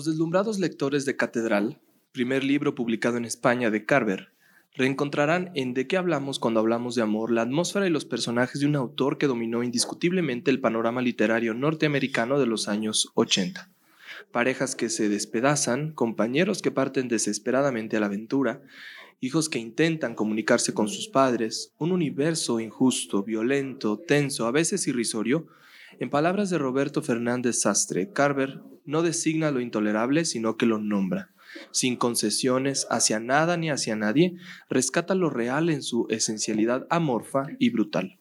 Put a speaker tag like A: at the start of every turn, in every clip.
A: Los deslumbrados lectores de Catedral, primer libro publicado en España de Carver, reencontrarán en De qué hablamos cuando hablamos de amor la atmósfera y los personajes de un autor que dominó indiscutiblemente el panorama literario norteamericano de los años 80. Parejas que se despedazan, compañeros que parten desesperadamente a la aventura, hijos que intentan comunicarse con sus padres, un universo injusto, violento, tenso, a veces irrisorio. En palabras de Roberto Fernández Sastre, Carver no designa lo intolerable, sino que lo nombra sin concesiones hacia nada ni hacia nadie, rescata lo real en su esencialidad amorfa y brutal.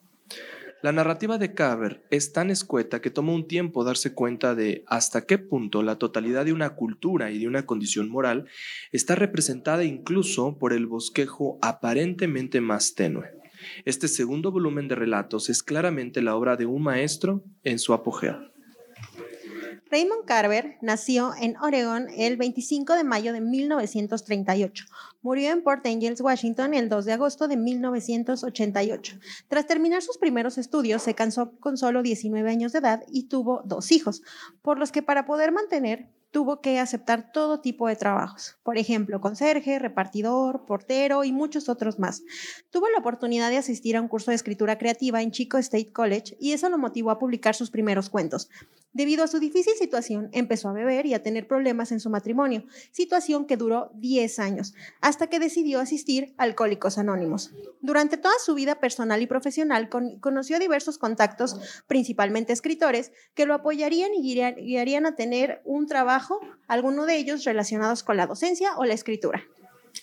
A: La narrativa de Carver es tan escueta que toma un tiempo darse cuenta de hasta qué punto la totalidad de una cultura y de una condición moral está representada incluso por el bosquejo aparentemente más tenue. Este segundo volumen de relatos es claramente la obra de un maestro en su apogeo.
B: Raymond Carver nació en Oregon el 25 de mayo de 1938. Murió en Port Angels, Washington, el 2 de agosto de 1988. Tras terminar sus primeros estudios, se casó con solo 19 años de edad y tuvo dos hijos, por los que para poder mantener tuvo que aceptar todo tipo de trabajos, por ejemplo, conserje, repartidor, portero y muchos otros más. Tuvo la oportunidad de asistir a un curso de escritura creativa en Chico State College y eso lo motivó a publicar sus primeros cuentos. Debido a su difícil situación, empezó a beber y a tener problemas en su matrimonio, situación que duró 10 años, hasta que decidió asistir a Alcohólicos Anónimos. Durante toda su vida personal y profesional, conoció diversos contactos, principalmente escritores, que lo apoyarían y guiarían a tener un trabajo alguno de ellos relacionados con la docencia o la escritura.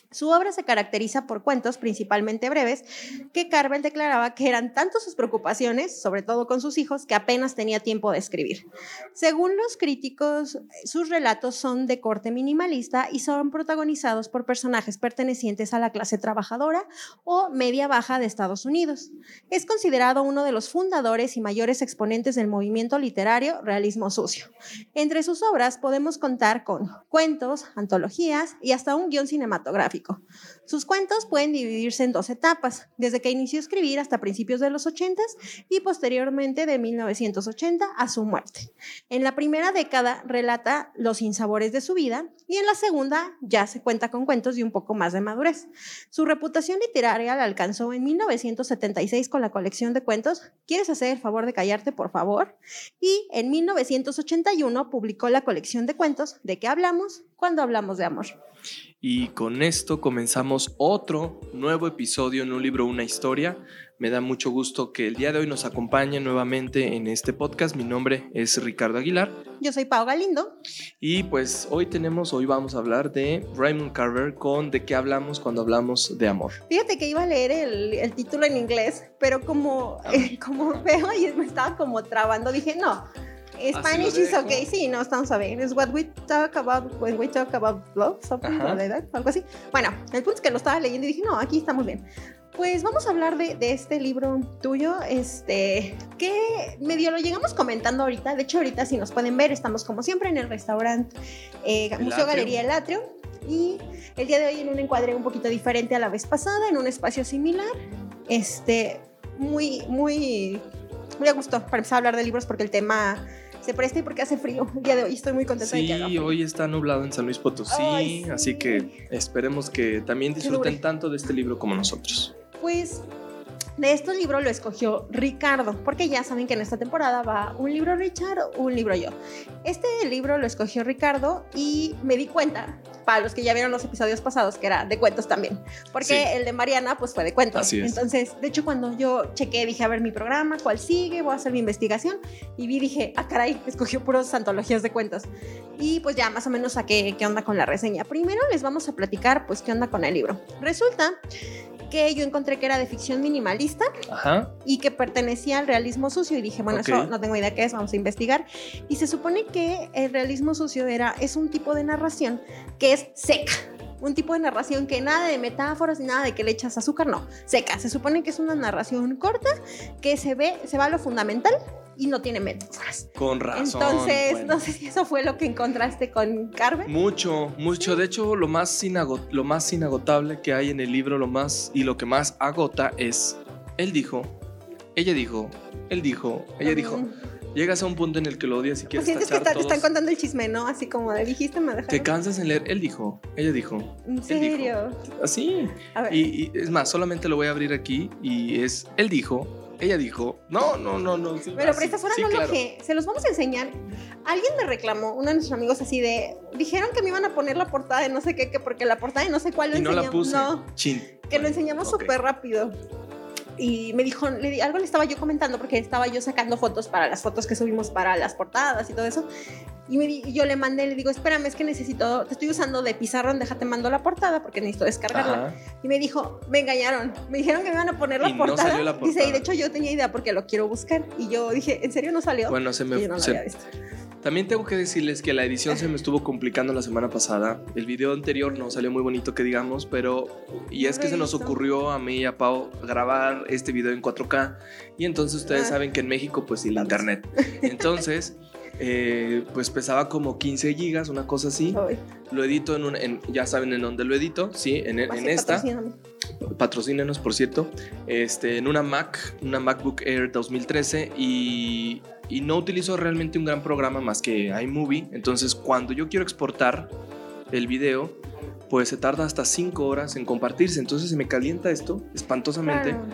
B: Su obra se caracteriza por cuentos, principalmente breves, que Carvel declaraba que eran tanto sus preocupaciones, sobre todo con sus hijos, que apenas tenía tiempo de escribir. Según los críticos, sus relatos son de corte minimalista y son protagonizados por personajes pertenecientes a la clase trabajadora o media baja de Estados Unidos. Es considerado uno de los fundadores y mayores exponentes del movimiento literario realismo sucio. Entre sus obras podemos contar con cuentos, antologías y hasta un guion cinematográfico sus cuentos pueden dividirse en dos etapas, desde que inició a escribir hasta principios de los 80 y posteriormente de 1980 a su muerte. En la primera década relata los insabores de su vida y en la segunda ya se cuenta con cuentos de un poco más de madurez. Su reputación literaria la alcanzó en 1976 con la colección de cuentos ¿Quieres hacer el favor de callarte, por favor? Y en 1981 publicó la colección de cuentos ¿De qué hablamos? cuando hablamos de amor.
A: Y con esto comenzamos otro nuevo episodio en un libro, una historia. Me da mucho gusto que el día de hoy nos acompañe nuevamente en este podcast. Mi nombre es Ricardo Aguilar.
B: Yo soy Pau Galindo.
A: Y pues hoy tenemos, hoy vamos a hablar de Raymond Carver con de qué hablamos cuando hablamos de amor.
B: Fíjate que iba a leer el, título en inglés, pero como, eh, como veo y me estaba como trabando, dije no Spanish is okay, sí, no, estamos a ver. Es what we talk about when we talk about love, something like that, algo así. Bueno, el punto es que lo estaba leyendo y dije, no, aquí estamos bien. Pues vamos a hablar de, de, este libro tuyo, este, que medio lo llegamos comentando ahorita. De hecho, ahorita si nos pueden ver, estamos como siempre en el restaurante eh, Museo Galería El Atrio. Y el día de hoy en un encuadre un poquito diferente a la vez pasada, en un espacio similar. Este, muy, muy, muy a gusto para empezar a hablar de libros porque el tema se presta y porque hace frío el día de hoy. Estoy muy contenta
A: sí,
B: de
A: que hoy está nublado en San Luis Potosí, así que esperemos que también disfruten tanto de este libro como nosotros.
B: Pues de estos libros lo escogió Ricardo, porque ya saben que en esta temporada va un libro Richard, un libro yo. Este libro lo escogió Ricardo y me di cuenta, para los que ya vieron los episodios pasados, que era de cuentos también, porque el de Mariana pues fue de cuentos.
A: Así
B: es. Entonces, de hecho, cuando yo chequé, dije, a ver mi programa, cuál sigue, voy a hacer mi investigación y vi, dije, ah, caray, escogió puros antologías de cuentos. Y pues ya más o menos saqué qué onda con la reseña. Primero les vamos a platicar pues qué onda con el libro. Resulta que yo encontré que era de ficción minimalista y que pertenecía al realismo sucio. Y dije, bueno, eso no tengo idea qué es, vamos a investigar. Y se supone que el realismo sucio era, es un tipo de narración que es seca un tipo de narración que nada de metáforas ni nada de que le echas azúcar, no, seca. Se supone que es una narración corta que se ve, se va a lo fundamental y no tiene metáforas.
A: Con razón.
B: Entonces, no sé si eso fue lo que encontraste con Carmen.
A: Mucho, mucho. De hecho, lo más, lo más inagotable que hay en el libro, lo más y lo que más agota es, él dijo, ella dijo, él dijo, ella dijo. Llegas a un punto en el que lo odias y
B: Pues
A: quieres
B: sientes que te están contando el chisme, ¿no? Así como de dijiste, me
A: Te
B: dejaron.
A: cansas en leer. Él dijo, ella dijo.
B: ¿En
A: dijo.
B: serio?
A: Así.
B: A ver.
A: Y, y es más, solamente lo voy a abrir aquí y es, él dijo, ella dijo, no, no, no, no. sí,
B: Pero
A: así,
B: por estas horas
A: sí,
B: no
A: claro.
B: lo que se los vamos a enseñar. Alguien me reclamó, uno de nuestros amigos así de, dijeron que me iban a poner la portada de no sé qué, que porque la portada de no sé cuál lo
A: Y no la
B: enseñamos.
A: puse.
B: No,
A: Chin.
B: que lo enseñamos súper rápido. Y me dijo, le di- algo le estaba yo comentando porque estaba yo sacando fotos para las fotos que subimos para las portadas y todo eso. Y, me y yo le mandé, le digo, espérame, es que necesito, te estoy usando de pizarrón, déjate mando la portada porque necesito descargarla.
A: Ajá.
B: Y me dijo, me engañaron, me dijeron que me iban a poner la
A: Y no
B: portada.
A: salió la
B: Dice, y
A: portada.
B: de hecho yo tenía idea porque lo quiero buscar. Y yo dije, ¿en serio no salió?
A: Bueno, se
B: Y
A: me...
B: yo no lo
A: se-
B: había visto.
A: También tengo que decirles que la edición se me estuvo complicando la semana pasada. El video anterior no salió muy bonito que digamos, pero y es que se nos ocurrió a mí y a Pau grabar este video en 4K y entonces ustedes
B: Ah.
A: saben que en México pues el internet. Entonces, eh, pues pesaba como 15 gigas, una cosa así.
B: Ay,
A: Lo edito en un, en- ya saben en dónde lo edito, sí, en, en esta. Patrocínenos, por cierto. Este, en una Mac, una MacBook Air 2013 y, y no utilizo realmente un gran programa más que iMovie. Entonces, cuando yo quiero exportar el video, pues se tarda hasta 5 horas en compartirse. Entonces se me calienta esto espantosamente.
B: Claro.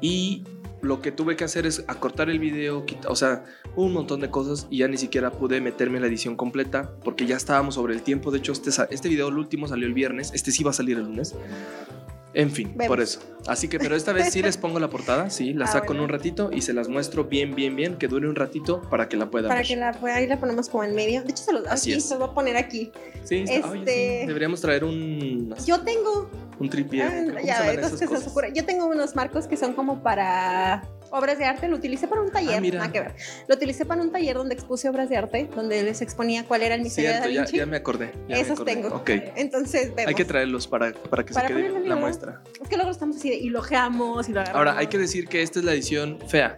A: Y lo que tuve que hacer es acortar el video, o sea, un montón de cosas y ya ni siquiera pude meterme en la edición completa porque ya estábamos sobre el tiempo. De hecho, este, este video, el último, salió el viernes. Este sí va a salir el lunes. En fin,
B: Vemos.
A: por eso. Así que, pero esta vez sí les pongo la portada, sí, la
B: Ah,
A: saco
B: bueno.
A: en un ratito y se las muestro bien, bien, bien, que dure un ratito para que la puedan
B: Para
A: ver.
B: que la, pues, ahí la ponemos como en medio. De hecho, se los,
A: Así
B: aquí, se los voy a poner aquí.
A: Sí,
B: este-
A: sí, deberíamos traer un,
B: Yo tengo,
A: un tripié.
B: ah,
A: ¿cómo se
B: ya,
A: esas
B: que se. Yo tengo unos marcos que son como para obras de arte. Lo utilicé para un taller,
A: Ah,
B: nada que ver. Lo utilicé para un taller donde expuse obras de arte, donde les exponía cuál era el misterio
A: Cierto,
B: de
A: ya,
B: Da Vinci.
A: ya me acordé. ya me
B: Esos
A: acordé.
B: tengo.
A: Ok.
B: Entonces, vemos.
A: Hay que traerlos para, para que
B: Para
A: se quede la
B: el-
A: muestra.
B: Es que luego estamos así de, y lo geamos y lo agarramos.
A: Ahora, hay que decir que esta es la edición fea,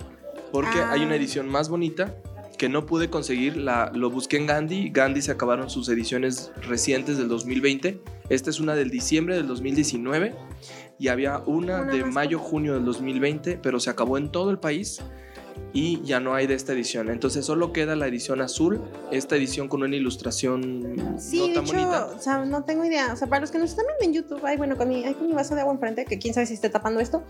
A: porque
B: Ah.
A: hay una edición más bonita que no pude conseguir. La, lo busqué en Gandhi. Gandhi se acabaron sus ediciones recientes del 2020. Esta es una del diciembre del 2019 y había una,
B: Una
A: de mayo-junio del 2020, pero se acabó en todo el país y ya no hay de esta edición. Entonces solo queda la edición azul, esta edición con una ilustración
B: Sí,
A: no
B: de
A: tan
B: hecho,
A: bonita.
B: o sea, no tengo idea. O sea, para los que nos están viendo en YouTube, ay, bueno, con mi, ay, con mi vaso de agua enfrente, que quién sabe si esté tapando esto,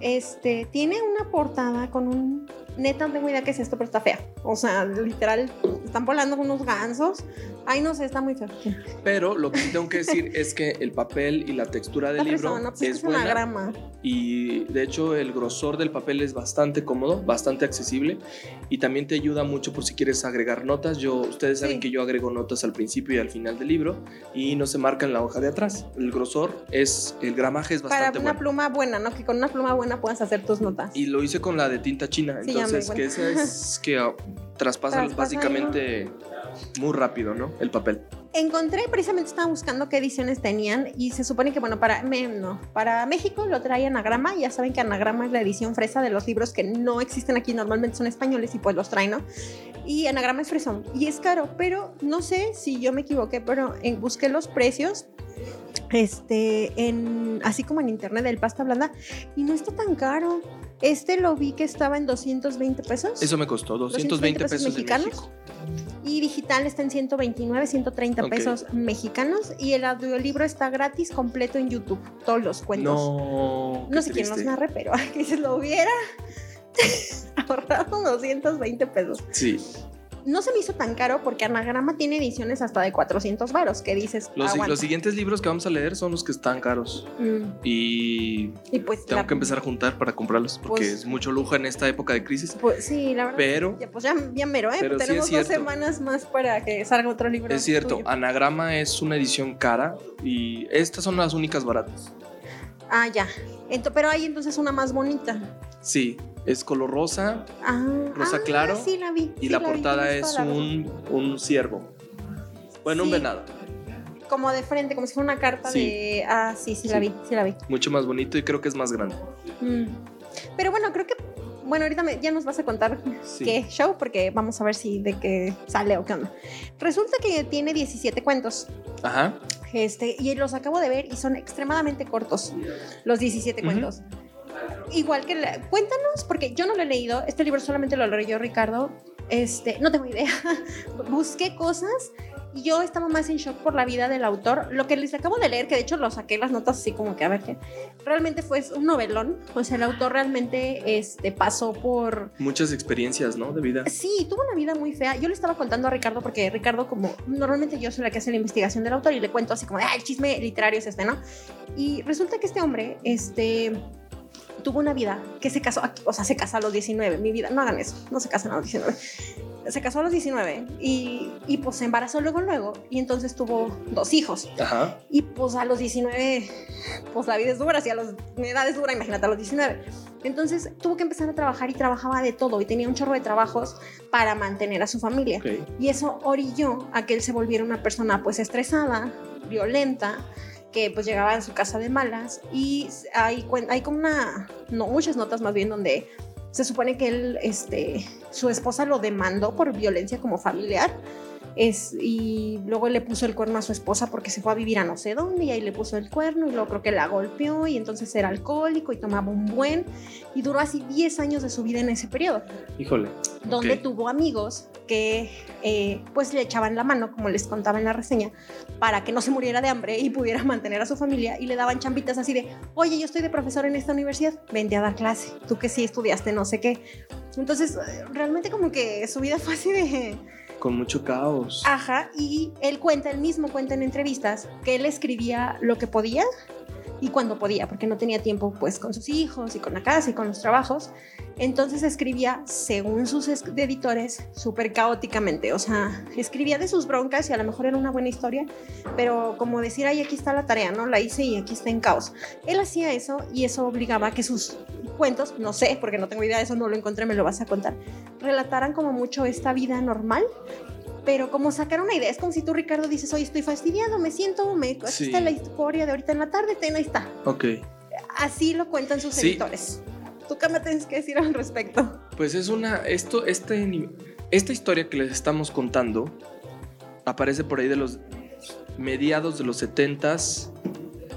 B: este, tiene una portada con un... Neta, no tengo idea qué es esto, pero está fea. O sea, literal, están volando unos gansos. Ay, no sé, está muy feo.
A: Pero lo que tengo que decir es que el papel y la textura del libro
B: ¿no? Pues
A: es
B: es una
A: buena.
B: grama.
A: y de hecho el grosor del papel es bastante cómodo, bastante accesible y también te ayuda mucho por si quieres agregar notas. Yo, ustedes saben
B: Sí.
A: que yo agrego notas al principio y al final del libro y no se marca en la hoja de atrás. El grosor es, el gramaje es
B: Para
A: bastante
B: una
A: bueno.
B: pluma buena, ¿no? Que con una pluma buena puedas hacer tus notas.
A: Y lo hice con la de tinta china,
B: Sí,
A: entonces que esa es que ah, traspasa básicamente muy rápido, ¿no? El papel.
B: Encontré, precisamente estaba buscando qué ediciones tenían y se supone que, bueno, para, me- no, para México lo trae Anagrama. Ya saben que Anagrama es la edición fresa de los libros que no existen aquí, normalmente son españoles y pues los traen, ¿no? Y Anagrama es fresón y es caro, pero no sé si yo me equivoqué, pero en- busqué los precios. Este, en, así como en internet del pasta blanda, y no está tan caro. Este lo vi que estaba en 220 pesos.
A: Eso me costó
B: 220
A: 220 pesos,
B: mexicanos. Y digital está en 129, 130
A: Ok.
B: pesos mexicanos. Y el audiolibro está gratis, completo en YouTube. Todos los cuentos.
A: No.
B: No sé quién los narre, pero que se lo hubiera ahorrado 220 pesos.
A: Sí.
B: No se me hizo tan caro porque Anagrama tiene ediciones hasta de 400 varos, que dices,
A: Los, siguientes libros que vamos a leer son los que están caros.
B: Mm,
A: Y
B: Y pues,
A: tengo
B: la-
A: que empezar a juntar para comprarlos porque
B: Pues-
A: es mucho lujo en esta época de crisis.
B: Pues sí, la verdad.
A: Pero
B: Ya, pues ya, ya mero, ¿eh?
A: Pero
B: Tenemos dos semanas más para que salga otro libro.
A: es cierto,
B: tuyo.
A: Anagrama es una edición cara y estas son las únicas baratas.
B: Ah, ya. Ento- pero hay entonces una más bonita.
A: Sí, es color rosa
B: Ah,
A: Rosa
B: ah,
A: claro,
B: Sí, la vi.
A: y
B: sí
A: la portada es un, un ciervo. Bueno, un venado.
B: Como de frente, como si fuera una carta de. Ah, sí, sí, la vi, sí la vi.
A: Mucho más bonito y creo que es más grande.
B: Mm. Pero bueno, creo que. Bueno, ahorita me- ya nos vas a contar qué show, porque vamos a ver si de qué sale o qué onda. Resulta que tiene 17 cuentos.
A: Ajá.
B: Este, y los acabo de ver y son extremadamente cortos, los 17
A: Ujú.
B: cuentos. Igual que, la- cuéntanos, porque yo no lo he leído, este libro solamente lo leyó Ricardo. este, no tengo idea, busqué cosas y yo estaba más en shock por la vida del autor. Lo que les acabo de leer, que de hecho lo saqué las notas así como que a ver qué, realmente fue un novelón. O sea, el autor realmente este, pasó por...
A: Muchas experiencias, ¿no? De vida.
B: Sí, tuvo una vida muy fea. Yo le estaba contando a Ricardo porque Ricardo como normalmente yo soy la que hace la investigación del autor y le cuento así como, ah, el chisme literario es este, ¿no? Y resulta que este hombre, este tuvo una vida que se casó, o sea, se casó a los 19, mi vida, no hagan eso, no se casan a los 19 se casó a los 19 y, y, pues se embarazó luego, luego, y entonces tuvo dos hijos. Ajá. Y pues a los 19, pues la vida es dura, si a los, mi edad es dura, imagínate a los 19. Entonces tuvo que empezar a trabajar y trabajaba de todo y tenía un chorro de trabajos para mantener a su familia. Y eso orilló a que él se volviera una persona pues estresada, violenta, que pues llegaba a su casa de malas y hay, hay como una, no, muchas notas más bien donde se supone que él, este, su esposa lo demandó por violencia como familiar es, y luego le puso el cuerno a su esposa porque se fue a vivir a no sé dónde y ahí le puso el cuerno y luego creo que la golpeó y entonces era alcohólico y tomaba un buen y duró así 10 años de su vida en ese periodo.
A: Híjole.
B: Donde tuvo amigos que eh, pues le echaban la mano, como les contaba en la reseña, para que no se muriera de hambre y pudiera mantener a su familia y le daban chambitas así de, oye, yo estoy de profesor en esta universidad, vente a dar clase, tú que sí estudiaste no sé qué. Entonces, realmente como que su vida fue así de
A: con mucho caos.
B: Ajá, y él cuenta, él mismo cuenta en entrevistas que él escribía lo que podía y cuando podía, porque no tenía tiempo pues con sus hijos y con la casa y con los trabajos. Entonces escribía, según sus editores, súper caóticamente. O sea, escribía de sus broncas y a lo mejor era una buena historia, pero como decir, ay, aquí está la tarea, ¿no? La hice y aquí está en caos. Él hacía eso y eso obligaba a que sus cuentos, no sé, porque no tengo idea de eso, no lo encontré, me lo vas a contar, relataran como mucho esta vida normal pero como sacar una idea, es como si tú, Ricardo, dices, oye, estoy fastidiado, me siento, me, aquí está la historia de ahorita en la tarde, ten, ahí está.
A: Ok.
B: Así lo cuentan sus editores. ¿Tú qué me tienes que decir al respecto?
A: Pues es una, esto, este, esta historia que les estamos contando aparece por ahí de los mediados de los 70s,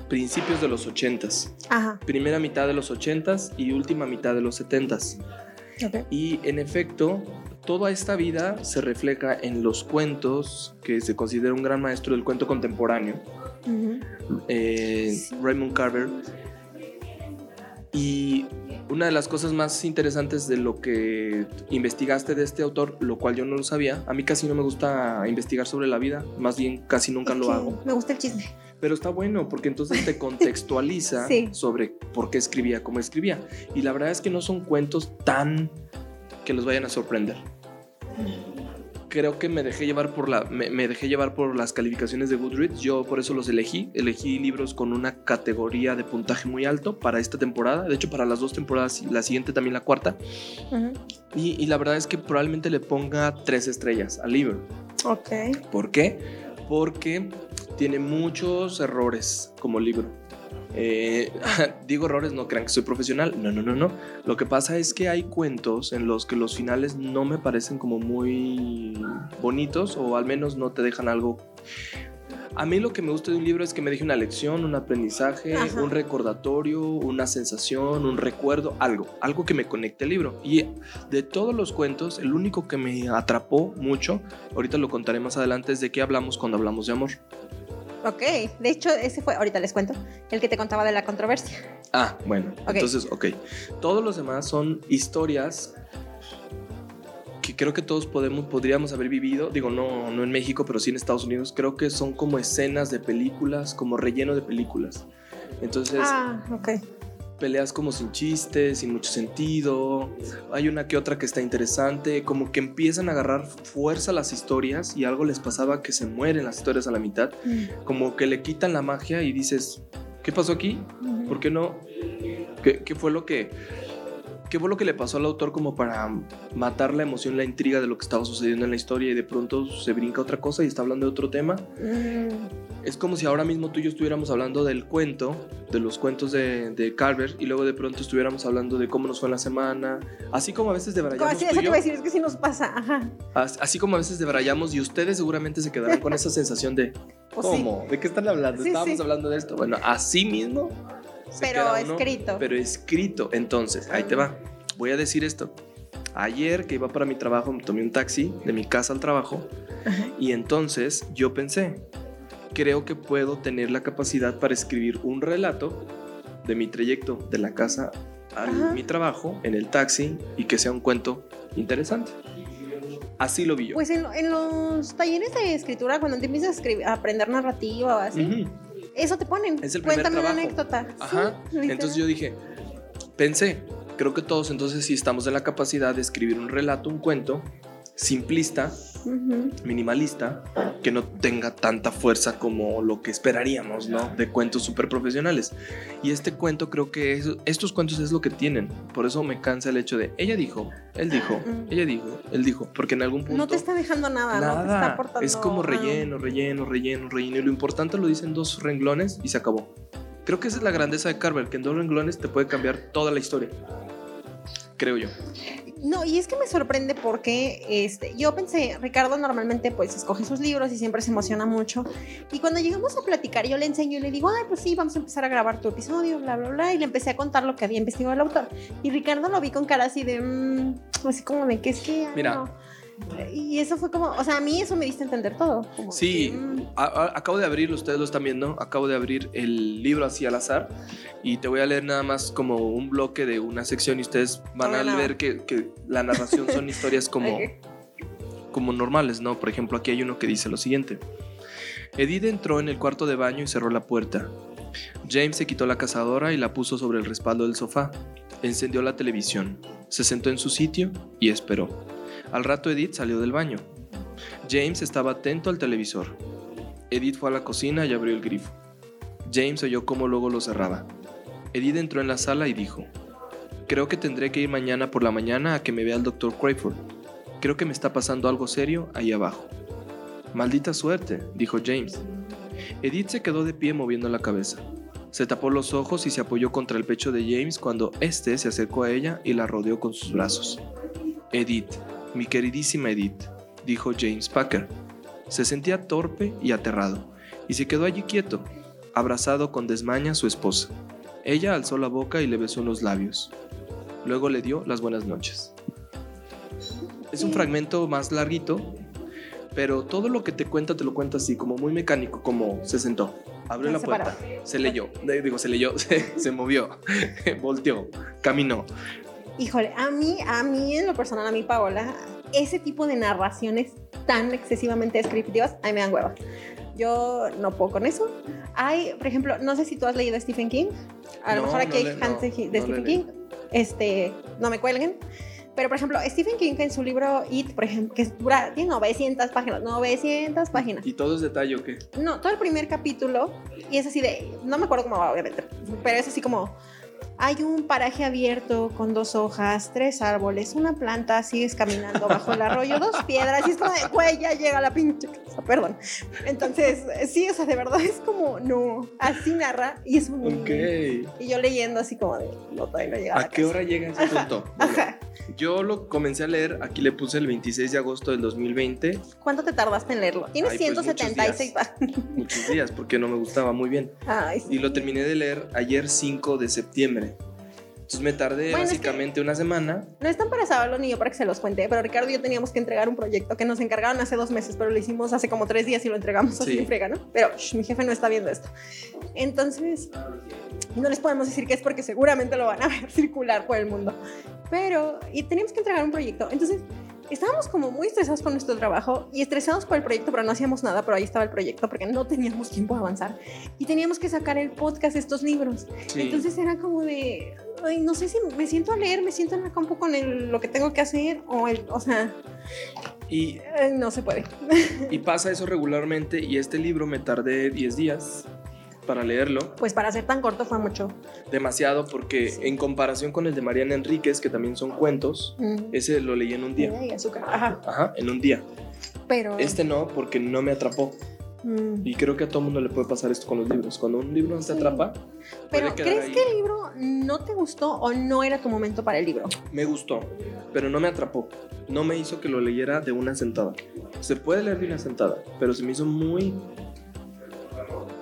A: principios de los 80s. Ajá. Primera mitad de los 80s y última mitad de los 70s. Okay. Y en efecto, toda esta vida se refleja en los cuentos, que se considera un gran maestro del cuento contemporáneo, eh, Raymond Carver. Y una de las cosas más interesantes de lo que investigaste de este autor, lo cual yo no lo sabía, a mí casi no me gusta investigar sobre la vida, más bien casi nunca lo hago.
B: Me gusta el chisme.
A: Pero está bueno porque entonces te contextualiza sobre por qué escribía como escribía. Y la verdad es que no son cuentos tan que los vayan a sorprender creo que me dejé llevar por la me, dejé llevar por las calificaciones de Goodreads. Yo por eso los elegí. Elegí libros con una categoría de puntaje muy alto para esta temporada. De hecho para las dos temporadas la siguiente también la cuarta. Y, y, la verdad es que probablemente le ponga tres estrellas al libro.
B: Ok.
A: ¿por qué? porque tiene muchos errores como libro eh, digo errores, no crean que soy profesional. No, no, no, no. Lo que pasa es que hay cuentos en los que los finales no me parecen como muy bonitos o al menos no te dejan algo. A mí lo que me gusta de un libro es que me deje una lección, un aprendizaje, un recordatorio, una sensación, un recuerdo, algo, algo que me conecte al libro. Y de todos los cuentos, el único que me atrapó mucho, ahorita lo contaré más adelante, es de qué hablamos cuando hablamos de amor.
B: Ok, de hecho ese fue, ahorita les cuento, el que te contaba de la controversia.
A: Ah, bueno, entonces, ok. Todos los demás son historias que creo que todos podemos, podríamos haber vivido, digo, no, no en México, pero sí en Estados Unidos, creo que son como escenas de películas, como relleno de películas. Entonces,
B: ah, ok
A: peleas como sin chistes, sin mucho sentido. Hay una que otra que está interesante, como que empiezan a agarrar fuerza las historias y algo les pasaba que se mueren las historias a la mitad, mm. como que le quitan la magia y dices, ¿qué pasó aquí? ¿Por qué no? ¿Qué, qué fue lo que qué fue lo que le pasó al autor como para matar la emoción, la intriga de lo que estaba sucediendo en la historia y de pronto se brinca otra cosa y está hablando de otro tema? Mm. Es como si ahora mismo tú y yo estuviéramos hablando del cuento, de los cuentos de, de, Carver y luego de pronto estuviéramos hablando de cómo nos fue en la semana, así como a veces debrayamos.
B: Así, eso te voy a decir, es que sí nos pasa, Ajá.
A: Así, como a veces debrayamos y ustedes seguramente se quedarán con esa sensación de ¿cómo? ¿De qué están hablando? Estábamos hablando de esto. Bueno, así mismo
B: pero escrito.
A: Pero escrito. Entonces, ahí te va. Voy a decir esto. Ayer que iba para mi trabajo, me tomé un taxi de mi casa al trabajo y entonces yo pensé, creo que puedo tener la capacidad para escribir un relato de mi trayecto de la casa a
B: Ajá.
A: mi trabajo en el taxi y que sea un cuento interesante. Así lo vi yo.
B: Pues en, en los talleres de escritura, cuando te empiezas a, escribir, a aprender narrativa o así. Eso te ponen.
A: Es el primer
B: Cuéntame una
A: trabajo.
B: anécdota.
A: Ajá.
B: Sí,
A: entonces yo dije, pensé, creo que todos entonces sí estamos en la capacidad de escribir un relato, un cuento simplista, minimalista, que no tenga tanta fuerza como lo que esperaríamos, ¿no? De cuentos súper profesionales. Y este cuento creo que es- estos cuentos es lo que tienen. Por eso me cansa el hecho de, ella dijo, él dijo, ella dijo, él dijo, porque en algún punto...
B: No te está dejando nada, no te está
A: Nada,
B: aportando.
A: es como relleno, relleno, relleno, relleno. Y lo importante lo dicen dos renglones y se acabó. Creo que esa es la grandeza de Carver, que en dos renglones te puede cambiar toda la historia. Creo yo.
B: No, y es que me sorprende porque este, yo pensé, Ricardo normalmente pues escoge sus libros y siempre se emociona mucho. Y cuando llegamos a platicar, yo le enseño y le digo, ay, pues sí, vamos a empezar a grabar tu episodio, bla, bla, bla. Y le empecé a contar lo que había investigado el autor. Y Ricardo lo vi con cara así de, "Mm", así como de que es que. ay,
A: Mira.
B: no". Y eso fue como, o sea, a mí eso me diste a entender todo. como
A: Sí,
B: que,
A: a- a- acabo de abrir, ustedes lo están viendo, acabo de abrir el libro así al azar y te voy a leer nada más como un bloque de una sección y ustedes van a
B: no.
A: ver que, que la narración son historias como, como normales, ¿no? Por ejemplo, aquí hay uno que dice lo siguiente. Edith entró en el cuarto de baño y cerró la puerta. James se quitó la cazadora y la puso sobre el respaldo del sofá. Encendió la televisión, se sentó en su sitio y esperó. Al rato Edith salió del baño. James estaba atento al televisor. Edith fue a la cocina y abrió el grifo. James oyó cómo luego lo cerraba. Edith entró en la sala y dijo, Creo que tendré que ir mañana por la mañana a que me vea el doctor Crayford. Creo que me está pasando algo serio ahí abajo. Maldita suerte, dijo James. Edith se quedó de pie moviendo la cabeza. Se tapó los ojos y se apoyó contra el pecho de James cuando éste se acercó a ella y la rodeó con sus brazos. Edith, mi queridísima Edith, dijo James Packer. Se sentía torpe y aterrado, y se quedó allí quieto, abrazado con desmaña a su esposa. Ella alzó la boca y le besó en los labios. Luego le dio las buenas noches. Es un fragmento más larguito, pero todo lo que te cuenta te lo cuenta así, como muy mecánico, como se sentó, abrió la puerta, se leyó, eh, digo, se leyó, se, se movió, volteó, caminó.
B: Híjole, a mí, a mí en lo personal, a mí Paola, ese tipo de narraciones tan excesivamente descriptivas, a mí me dan hueva. Yo no puedo con eso. Hay, por ejemplo, no sé si tú has leído Stephen King. A lo
A: No,
B: mejor aquí
A: no
B: hay fans de,
A: no,
B: de Stephen. King. Este, no me cuelguen. Pero, por ejemplo, Stephen King en su libro It, por ejemplo, que dura, tiene 900 páginas, 900 páginas.
A: ¿Y todo es detalle o qué?
B: No, todo el primer capítulo, y es así de, no me acuerdo cómo va, obviamente, pero es así como, hay un paraje abierto con dos hojas, tres árboles, una planta, sigues caminando bajo el arroyo, dos piedras, y es como de, güey, ya llega la pinche casa, perdón. Entonces, sí, o sea, de verdad es como, no, así narra, y es muy...
A: Ok.
B: Y yo leyendo así como de, no, todavía no llega a
A: ¿A
B: la
A: qué
B: casa".
A: hora llega ese punto?
B: Ajá.
A: yo lo comencé a leer, aquí le puse el 26 de agosto del 2020,
B: ¿Cuánto te tardaste en leerlo? Tienes
A: Ay, pues, muchos
B: 176 páginas.
A: muchos días, porque no me gustaba muy bien.
B: Ay, sí.
A: Y lo terminé de leer ayer 5 de septiembre. Entonces me tardé
B: Bueno, es que-
A: básicamente una semana.
B: No están para saberlo ni yo para que se los cuente, pero Ricardo y yo teníamos que entregar un proyecto que nos encargaron hace dos meses, pero lo hicimos hace como tres días y lo entregamos así
A: Sí.
B: de frega, ¿no? Pero shh, mi jefe no está viendo esto. Entonces, no les podemos decir que es porque seguramente lo van a ver circular por el mundo. Pero, y teníamos que entregar un proyecto. Entonces, estábamos como muy estresados con nuestro trabajo y estresados por el proyecto, pero no hacíamos nada, pero ahí estaba el proyecto porque no teníamos tiempo de avanzar. Y teníamos que sacar el podcast estos libros.
A: Sí.
B: Entonces era como de, ay, no sé si me siento a leer, me siento en la campo con el- lo que tengo que hacer o el, o sea,
A: y,
B: eh, no se puede.
A: y pasa eso regularmente y este libro me tardé 10 días para leerlo.
B: Pues para ser tan corto fue mucho.
A: Demasiado porque en comparación con el de Mariana Enríquez, que también son cuentos,
B: Mm.
A: ese lo leí en un día.
B: Y azúcar. Ajá.
A: Ajá, en un día.
B: Pero.
A: Este no, porque no me atrapó.
B: mm.
A: Y creo que a todo mundo le puede pasar esto con los libros. Cuando un libro no te
B: Sí.
A: atrapa,
B: Pero, ¿crees
A: ahí.
B: que el libro no te gustó o no era tu momento para el libro?
A: me gustó, pero no me atrapó. No me hizo que lo leyera de una sentada. Se puede leer de una sentada, pero se me hizo muy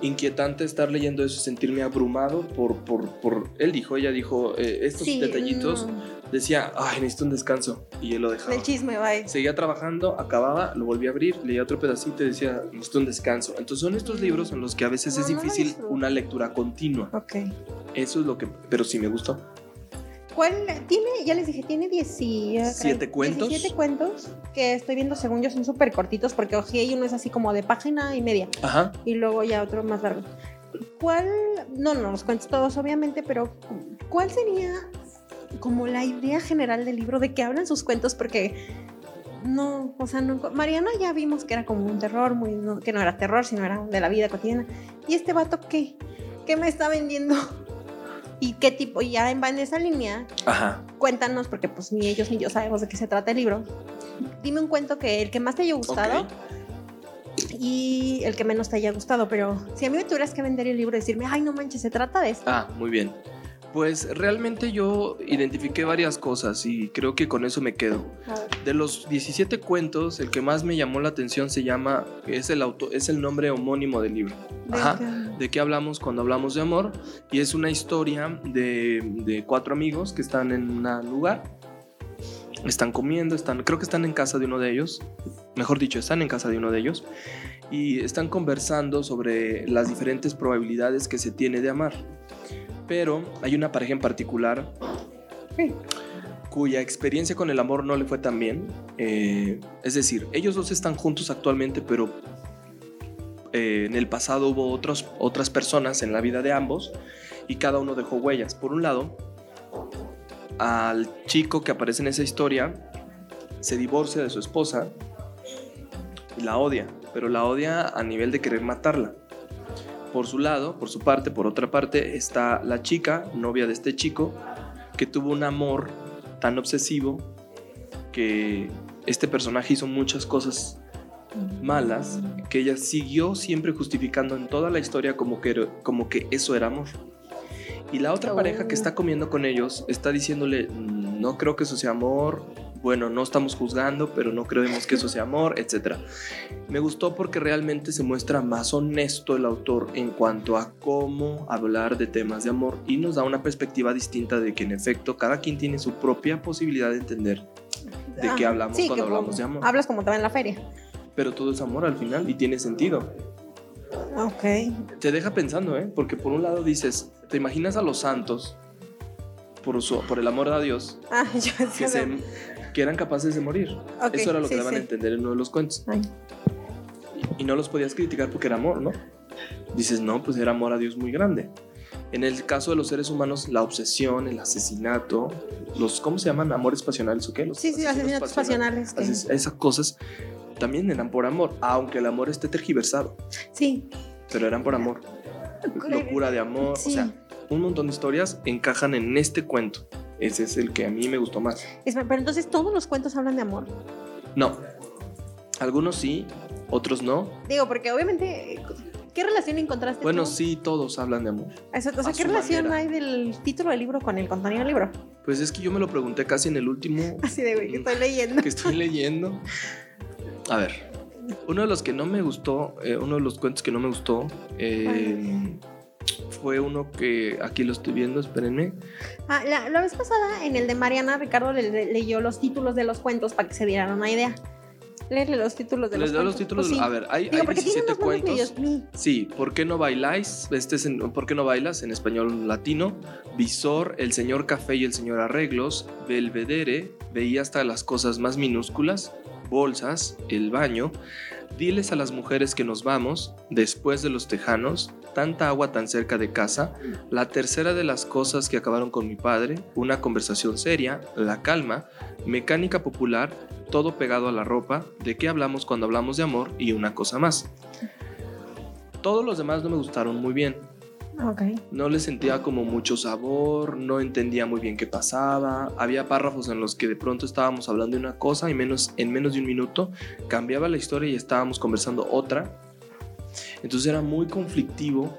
A: inquietante estar leyendo eso y sentirme abrumado por, por, por... Él dijo, ella dijo, eh, estos detallitos
B: no.
A: decía, ay, necesito un descanso. Y él lo dejaba.
B: El chisme, bye.
A: Seguía trabajando, acababa, lo volví a abrir, leía otro pedacito y decía, necesito un descanso. Entonces son estos libros en los que a veces
B: No,
A: es difícil una lectura continua.
B: Ok.
A: Eso es lo que, pero sí me gustó.
B: ¿Cuál tiene? Ya les dije, tiene 17
A: Siete cuentos.
B: 17 cuentos que estoy viendo, según yo, son súper cortitos porque oje, hay uno es así como de página y media
A: Ajá.
B: y luego ya otro más largo. ¿Cuál? No, no los cuentos todos, obviamente, pero ¿cuál sería como la idea general del libro de qué hablan sus cuentos? Porque no, o sea, no, Mariana ya vimos que era como un terror, muy, no- que no era terror, sino era de la vida cotidiana. ¿Y este vato qué? ¿Qué me está vendiendo? ¿Y qué tipo? Y ya en, esa línea,
A: Ajá.
B: cuéntanos, porque pues ni ellos ni yo sabemos de qué se trata el libro. Dime un cuento que el que más te haya gustado
A: Ok.
B: y el que menos te haya gustado, pero si a mí me tuvieras que vender el libro y decirme, ay, no manches, se trata de esto.
A: Ah, muy bien. Pues realmente yo identifiqué varias cosas y creo que con eso me quedo. De los 17 cuentos, el que más me llamó la atención se llama, es el, auto, es el nombre homónimo del libro.
B: ¿De
A: Ajá. ¿De qué hablamos cuando hablamos de amor? Y es una historia de, de cuatro amigos que están en un lugar. Están comiendo, están, creo que están en casa de uno de ellos. Mejor dicho, están en casa de uno de ellos. Y están conversando sobre las diferentes probabilidades que se tiene de amar. Pero hay una pareja en particular cuya experiencia con el amor no le fue tan bien. Eh, es decir, ellos dos están juntos actualmente, pero eh, en el pasado hubo otros, otras personas en la vida de ambos y cada uno dejó huellas. Por un lado, al chico que aparece en esa historia se divorcia de su esposa y la odia, pero la odia a nivel de querer matarla. Por su lado, por su parte, por otra parte, está la chica, novia de este chico, que tuvo un amor tan obsesivo que este personaje hizo muchas cosas malas que ella siguió siempre justificando en toda la historia como que, como que eso era amor. Y la otra
B: Oh.
A: pareja que está comiendo con ellos está diciéndole, "Mm, no creo que eso sea amor, bueno, no estamos juzgando, pero no creemos que eso sea amor, etc. Me gustó porque realmente se muestra más honesto el autor en cuanto a cómo hablar de temas de amor y nos da una perspectiva distinta de que en efecto cada quien tiene su propia posibilidad de entender de qué hablamos
B: sí,
A: cuando hablamos de amor.
B: Hablas como te va en la feria.
A: Pero todo es amor al final y tiene sentido.
B: Ok.
A: Te deja pensando, ¿eh? Porque por un lado dices, te imaginas a los santos, por, su, por el amor a Dios,
B: Ah, yo
A: que, se, que eran capaces de morir.
B: Ok,
A: Eso era lo
B: sí,
A: que daban a
B: sí.
A: entender en uno de los cuentos.
B: Ay.
A: Y, no los podías criticar porque era amor, ¿no? Dices, no, pues era amor a Dios muy grande. En el caso de los seres humanos, la obsesión, el asesinato, los, ¿cómo se llaman? ¿Amores pasionales o qué? Los
B: Sí, sí, asesinatos pasionales. que-
A: Ases- Esas cosas también eran por amor, aunque el amor esté tergiversado,
B: Sí.
A: pero eran por amor. Locura de amor,
B: Sí.
A: o sea, un montón de historias encajan en este cuento. Ese es el que a mí me gustó más.
B: Pero entonces todos los cuentos hablan de amor.
A: No, algunos sí, otros no.
B: Digo, porque obviamente, ¿qué relación encontraste
A: Bueno,
B: tú?
A: sí, todos hablan de amor.
B: Eso, o sea, ¿qué relación
A: manera.
B: hay del título del libro con el contenido del libro?
A: Pues es que yo me lo pregunté casi en el último
B: Así de, güey, que estoy leyendo.
A: que estoy leyendo. A ver, uno de los que no me gustó, eh, uno de los cuentos que no me gustó, eh, fue uno que aquí lo estoy viendo, espérenme.
B: Ah, la, la vez pasada, en el de Mariana, Ricardo le, le- leyó los títulos de los cuentos para que se dieran una idea. Léele los títulos de los cuentos.
A: los títulos.
B: Pues sí.
A: A ver, hay,
B: Digo,
A: hay
B: porque tienen
A: 17
B: unos nombres
A: cuentos. Sí, ¿por qué no bailáis? Este es en, ¿Por qué no bailas? En español latino. Visor, el señor café y el señor arreglos. Belvedere, veía hasta las cosas más minúsculas. Bolsas, el baño. Diles a las mujeres que nos vamos, después de los tejanos, tanta agua tan cerca de casa, la tercera de las cosas que acabaron con mi padre, una conversación seria, la calma, mecánica popular, todo pegado a la ropa, de qué hablamos cuando hablamos de amor y una cosa más. Todos los demás no me gustaron muy bien.
B: Ok.
A: No le sentía como mucho sabor, no entendía muy bien qué pasaba. Había párrafos en los que de pronto estábamos hablando de una cosa y menos, en menos de un minuto cambiaba la historia y estábamos conversando otra. Entonces era muy conflictivo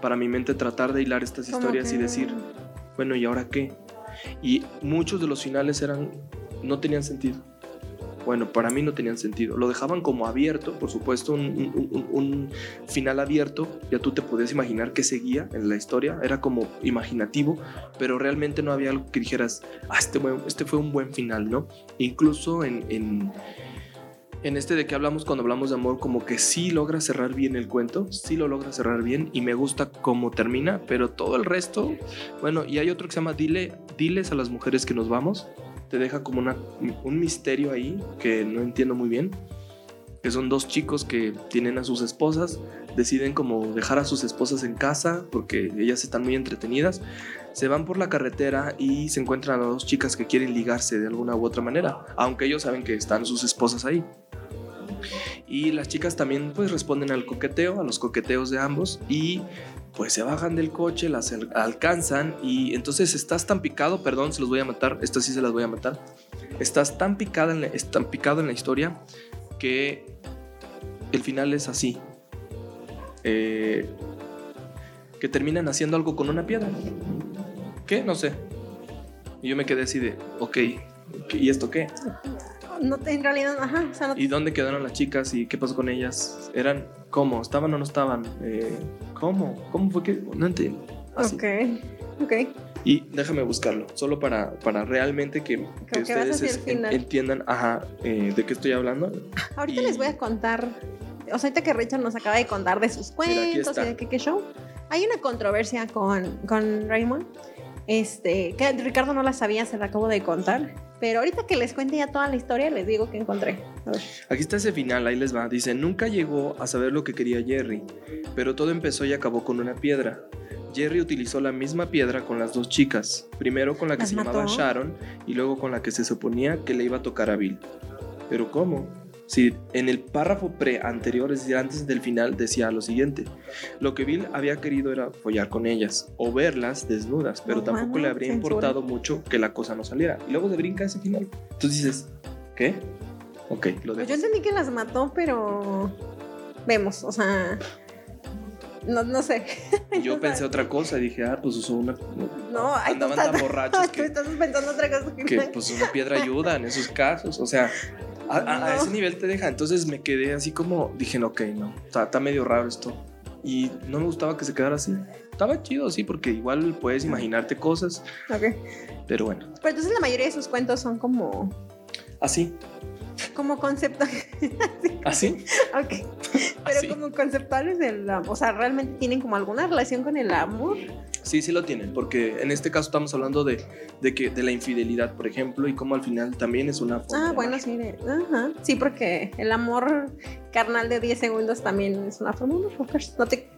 A: para mi mente tratar de hilar estas historias y decir, bueno, ¿y ahora qué? Y muchos de los finales eran no tenían sentido. Bueno, para mí no tenían sentido. Lo dejaban como abierto, por supuesto, un, final abierto. Ya tú te podías imaginar qué seguía en la historia. Era como imaginativo, pero realmente no había algo que dijeras, ah, este, este fue un buen final, ¿no? Incluso en, en, en este de que hablamos cuando hablamos de amor, como que sí logra cerrar bien el cuento, sí lo logra cerrar bien y me gusta cómo termina, pero todo el resto, bueno, y hay otro que se llama Dile, Diles a las mujeres que nos vamos, te deja como una, un misterio ahí que no entiendo muy bien, que son dos chicos que tienen a sus esposas, deciden como dejar a sus esposas en casa porque ellas están muy entretenidas, se van por la carretera y se encuentran a dos chicas que quieren ligarse de alguna u otra manera, aunque ellos saben que están sus esposas ahí. Y las chicas también pues responden al coqueteo, a los coqueteos de ambos y pues se bajan del coche, las al- alcanzan y entonces estás tan picado, perdón, se los voy a matar, estas sí se las voy a matar. Estás tan tan picado en la historia que el final es así. Eh, que terminan haciendo algo con una piedra. ¿Qué? No sé. Y yo me quedé así de, ok, ¿y esto qué?
B: No, en realidad, ajá, o sea, no
A: ¿Y dónde quedaron las chicas y qué pasó con ellas? ¿Eran cómo? ¿Estaban o no estaban? Eh, ¿Cómo? ¿Cómo fue que.? No entiendo. Así.
B: Ok, ok.
A: Y déjame buscarlo, solo para, para realmente que, que ustedes es- en- entiendan ajá, eh, de qué estoy hablando.
B: Ahorita
A: Y-
B: les voy a contar, o sea, ahorita que Richard nos acaba de contar de sus
A: Mira,
B: cuentos y
A: está.
B: de qué qué show, hay una controversia con, con Raymond, este, que Ricardo no la sabía, se la acabo de contar, pero ahorita que les cuente ya toda la historia, les digo que encontré. A ver.
A: Aquí está ese final, ahí les va. Dice, nunca llegó a saber lo que quería Jerry, pero todo empezó y acabó con una piedra. Jerry utilizó la misma piedra con las dos chicas, primero con la que
B: ¿Las
A: se llamaba
B: mató?
A: Sharon y luego con la que se suponía que le iba a tocar a Bill. Pero ¿cómo? Si en el párrafo pre anterior, es decir, antes del final, decía lo siguiente: Lo que Bill había querido era follar con ellas o verlas desnudas, pero
B: No,
A: tampoco
B: mano,
A: le habría
B: censura.
A: importado mucho que la cosa no saliera. Y luego se brinca ese final. Entonces dices, ¿qué? Ok, lo
B: Pues
A: dejo.
B: yo entendí que las mató, pero vemos, o sea, no, no sé.
A: Yo pensé otra cosa, dije, ah, pues usó una.
B: No, ay, tú
A: Andaban
B: estás,
A: tan borrachos
B: tú
A: que,
B: estás pensando otra cosa que,
A: que, pues una piedra ayuda en esos casos. O sea, a, a- a ese nivel te deja. Entonces me quedé así como, dije, ok, no, está, está medio raro esto. Y no me gustaba que se quedara así. Estaba chido, sí, porque igual puedes imaginarte cosas,
B: Ok.
A: pero bueno,
B: Pero entonces la mayoría de sus cuentos son como,
A: así,
B: como conceptos.
A: así.
B: ok. Pero
A: Así.
B: como conceptuales del. O sea, realmente tienen como alguna relación con el amor.
A: Sí, sí lo tienen, porque en este caso estamos hablando de, de que de la infidelidad, por ejemplo, y cómo al final también es una forma
B: Ah,
A: de
B: bueno, sí. ajá. Sí, porque el amor carnal de 10 segundos también es una forma de amor. No te.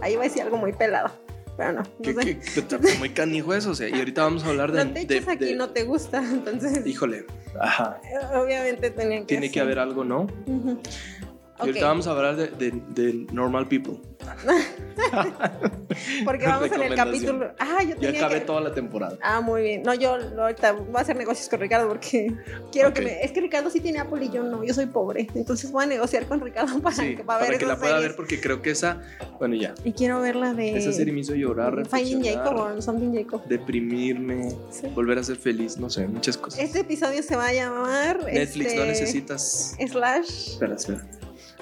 B: Ahí va a decir algo muy pelado. Pero no.
A: Que,
B: no sé.
A: que- que está muy canijo eso, o sea, y ahorita vamos a hablar de...
B: no te
A: de-
B: aquí,
A: de-
B: no te gusta. Entonces,
A: Híjole, ajá,
B: obviamente tenían que.
A: tiene que
B: hacer.
A: haber algo, ¿no?
B: Ujú.
A: Y Ahorita vamos a hablar de, de- de normal people.
B: porque vamos en el capítulo. Ah, yo
A: Ya
B: tenía
A: acabé
B: que.
A: toda la temporada.
B: Ah, muy bien. No, yo ahorita voy a hacer negocios con Ricardo porque quiero que me. Es que Ricardo sí tiene Apple y yo no. Yo soy pobre. Entonces voy a negociar con Ricardo para,
A: Sí,
B: que,
A: para
B: ver
A: que la pueda
B: series.
A: ver porque creo que esa, bueno ya,
B: Y quiero ver la de.
A: esa serie me hizo llorar,
B: Finding Jacob o Something Jacob.
A: deprimirme,
B: Sí.
A: volver a ser feliz, no sé, muchas cosas.
B: Este episodio se va a llamar.
A: Netflix,
B: este,
A: no necesitas...
B: Slash.
A: Espera, espera.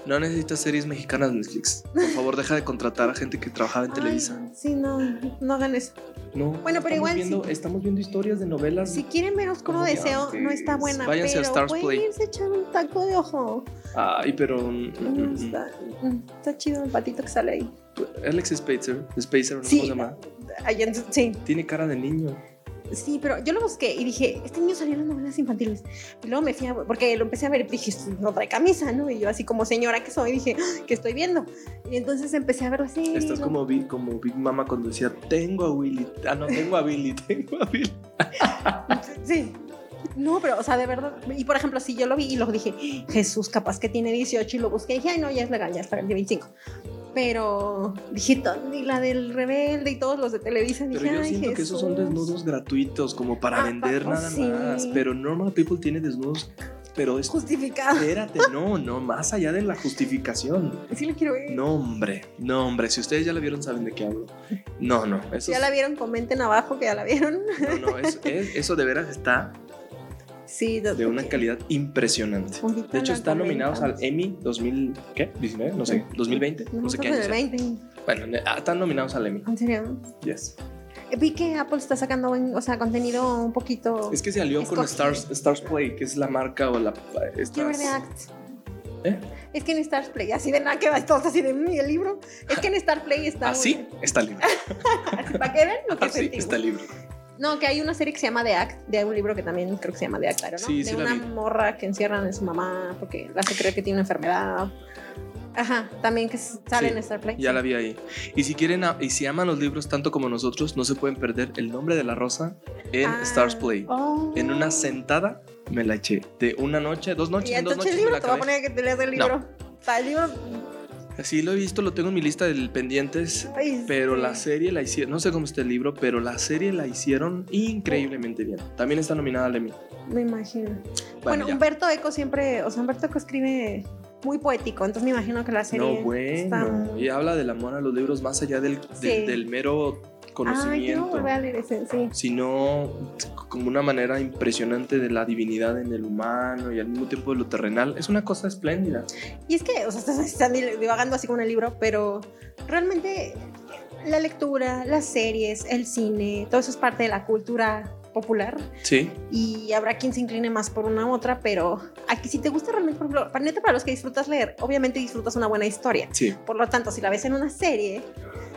A: No necesitas series mexicanas Netflix. Por favor, deja de contratar a gente que trabajaba en
B: Ay,
A: Televisa.
B: sí, no, no hagan eso.
A: No,
B: Bueno, pero igual
A: viendo,
B: sí.
A: estamos viendo historias de novelas.
B: Si quieren ver Oscuro Deseo, no está buena.
A: Váyanse a
B: pero
A: Stars
B: pueden
A: Play.
B: irse a echar un taco de ojo.
A: Ay, pero... mm,
B: No,
A: mm, mm.
B: está, mm, está chido el patito que sale ahí.
A: Alex Spacer, Spacer, ¿no?
B: Sí.
A: ¿cómo se llama?
B: Sí,
A: Tiene cara de niño.
B: Sí, pero yo lo busqué y dije, este niño salió en las novelas infantiles. Y luego me fui a, porque lo empecé a ver y dije, no trae camisa, ¿no? Y yo así como señora que soy, dije, "Ah, ¿qué estoy viendo? Y entonces empecé a ver la serie.
A: Estás
B: ¿no?
A: como, Big- como Big Mama cuando decía, tengo a Willy. Ah, no, tengo a Billy, tengo a Billy.
B: Sí. No, pero, o sea, de verdad. Y por ejemplo, si yo lo vi y luego dije, Jesús, capaz que tiene 18 y lo busqué y dije, ay, no, ya es legal, ya está el 25. Pero dije, "Todo- y la del rebelde y todos los de Televisa.
A: Pero
B: dije,
A: yo
B: ay,
A: siento que esos son
B: Jesús".
A: desnudos gratuitos, como para
B: Ah,
A: vender
B: pues
A: nada
B: sí.
A: más. Pero Normal People tiene desnudos. Pero es.
B: Justificado.
A: Espérate, no, no, más allá de la justificación.
B: Sí lo quiero ver.
A: No, hombre, no, hombre. Si ustedes ya la vieron, saben de qué hablo. No, no, eso,
B: Si ya la vieron, comenten abajo que ya la vieron.
A: no, no, es- es- eso de veras está
B: Sí,
A: de una calidad impresionante. De hecho, están nominados al Emmy 2000, ¿qué? ¿19? No sé, 2020, no, sé qué año. 20. Bueno, ah, están nominados al Emmy.
B: ¿En serio?
A: Yes.
B: Vi que Apple está sacando, o sea, contenido un poquito.
A: Es que se alió con Stars, Stars Play, que es la marca o la.
B: Act. ¿Eh? Es que en Stars Play, así de nada que va todos así de mí el libro. Es que en Stars Play está.
A: Así está el libro.
B: ¿Para qué ven lo que
A: así está el libro.
B: No, que hay una serie que se llama The Act, de un libro que también creo que se llama The Act, ¿no?
A: Sí,
B: de
A: sí
B: una morra que encierran en su mamá porque la hace creer que tiene una enfermedad. Ajá, también que sale en Star Play.
A: Ya la vi ahí. Y si quieren, y si aman los libros tanto como nosotros, no se pueden perder El nombre de la rosa en ah, Stars Play.
B: Oh.
A: En una sentada me la eché. De una noche, dos noches,
B: ¿Y
A: en dos noches.
B: el libro? te voy a poner que te leas el libro. No. el libro.
A: Sí, lo he visto, lo tengo en mi lista de pendientes. pero la serie la hicieron, no sé cómo está el libro, pero la serie la hicieron increíblemente bien. También está nominada a Emmy.
B: Me imagino. Bueno, Humberto Eco siempre, o sea, Humberto Eco escribe muy poético, entonces me imagino que la serie.
A: No, bueno. Y habla del amor a los libros más allá del, del, mero conocimiento.
B: Ah, a leer ese, sí.
A: Sino como una manera impresionante de la divinidad en el humano y al mismo tiempo de lo terrenal. Es una cosa espléndida.
B: Y es que, o sea, están divagando así con el libro, pero realmente la lectura, las series, el cine, todo eso es parte de la cultura popular.
A: Sí.
B: Y habrá quien se incline más por una u otra, pero aquí si te gusta realmente, por ejemplo, para, neta, para los que disfrutas leer, obviamente disfrutas una buena historia.
A: Sí.
B: Por lo tanto, si la ves en una serie,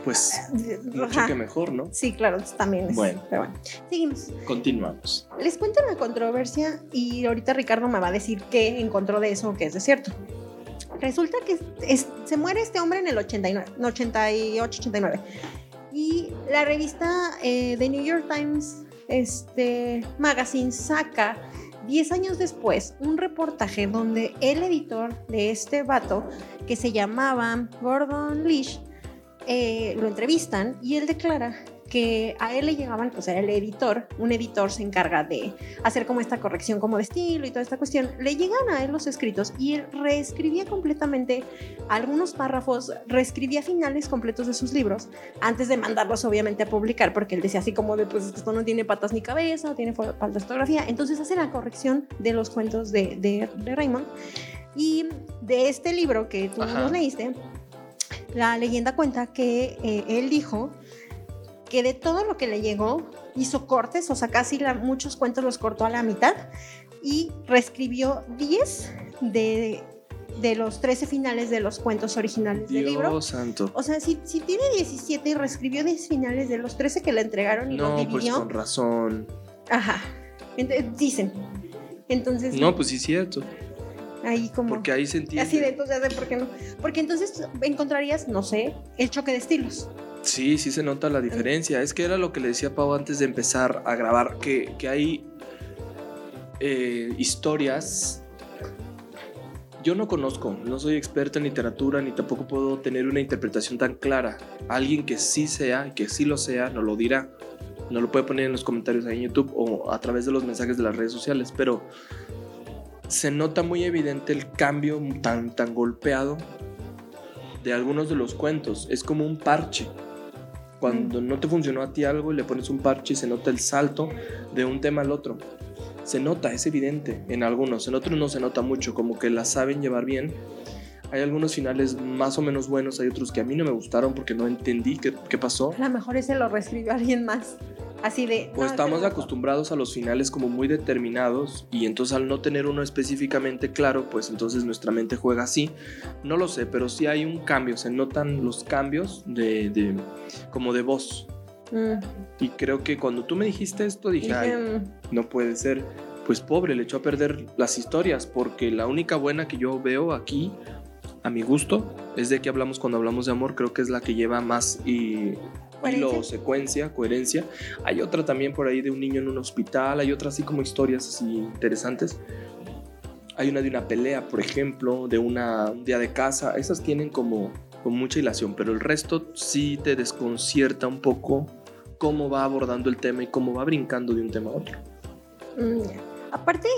A: pues eh, mucho que mejor, ¿no?
B: Sí, claro, también es.
A: Bueno,
B: pero bueno. Seguimos.
A: Continuamos.
B: Les cuento una controversia y ahorita Ricardo me va a decir qué encontró de eso que es de cierto. Resulta que se muere este hombre en el 89, 88, 89. Y la revista eh, The New York Times este magazine saca 10 años después un reportaje donde el editor de este vato, que se llamaba Gordon Leash, eh, lo entrevistan y él declara que a él le llegaban, pues era el editor, un editor se encarga de hacer como esta corrección como de estilo y toda esta cuestión, le llegan a él los escritos y él reescribía completamente algunos párrafos, reescribía finales completos de sus libros antes de mandarlos obviamente a publicar, porque él decía así como de, pues esto no tiene patas ni cabeza, tiene falta de fotografía, entonces hace la corrección de los cuentos de, de, Raymond. Y de este libro que tú nos leíste, la leyenda cuenta que eh, él dijo que de todo lo que le llegó, hizo cortes, o sea, casi muchos cuentos los cortó a la mitad y reescribió 10 de, de los 13 finales de los cuentos originales del libro.
A: santo.
B: O sea, si, si, tiene 17 y reescribió 10 finales de los 13 que le entregaron y
A: no,
B: los
A: pues con razón.
B: Ajá. dicen. Entonces.
A: No, pues sí, cierto.
B: Ahí como.
A: Porque ahí se entiende.
B: Así de entonces, ¿por qué no? Porque entonces encontrarías, no sé, el choque de estilos.
A: Sí, sí se nota la diferencia. Es que era lo que le decía Pau antes de empezar a grabar, que, hay eh, historias. Yo no conozco, no soy experta en literatura ni tampoco puedo tener una interpretación tan clara. Alguien que sí sea, que sí lo sea, no lo dirá. No lo puede poner en los comentarios ahí en YouTube o a través de los mensajes de las redes sociales, pero se nota muy evidente el cambio tan, tan golpeado de algunos de los cuentos. Es como un parche. Cuando no te funcionó a ti algo y le pones un parche y se nota el salto de un tema al otro. Se nota, es evidente en algunos, en otros no se nota mucho, como que la saben llevar bien. Hay algunos finales más o menos buenos, hay otros que a mí no me gustaron porque no entendí qué, qué pasó.
B: A lo mejor ese lo reescribió alguien más. Así de...
A: Pues estamos acostumbrados a los finales como muy determinados y entonces al no tener uno específicamente claro, pues entonces nuestra mente juega así. No lo sé, pero sí hay un cambio, se notan los cambios de, como de voz. Mm. Y creo que cuando tú me dijiste esto dije, Ay, mm". no puede ser. Pues pobre, le echó a perder las historias porque la única buena que yo veo aquí a mi gusto es de que hablamos cuando hablamos de amor, creo que es la que lleva más y hilo, secuencia, coherencia. Hay otra también por ahí de un niño en un hospital, hay otra así como historias así interesantes. Hay una de una pelea, por ejemplo, de una, un día de casa. Esas tienen como, como mucha hilación, pero el resto sí te desconcierta un poco cómo va abordando el tema y cómo va brincando de un tema a otro.
B: Mm, aparte,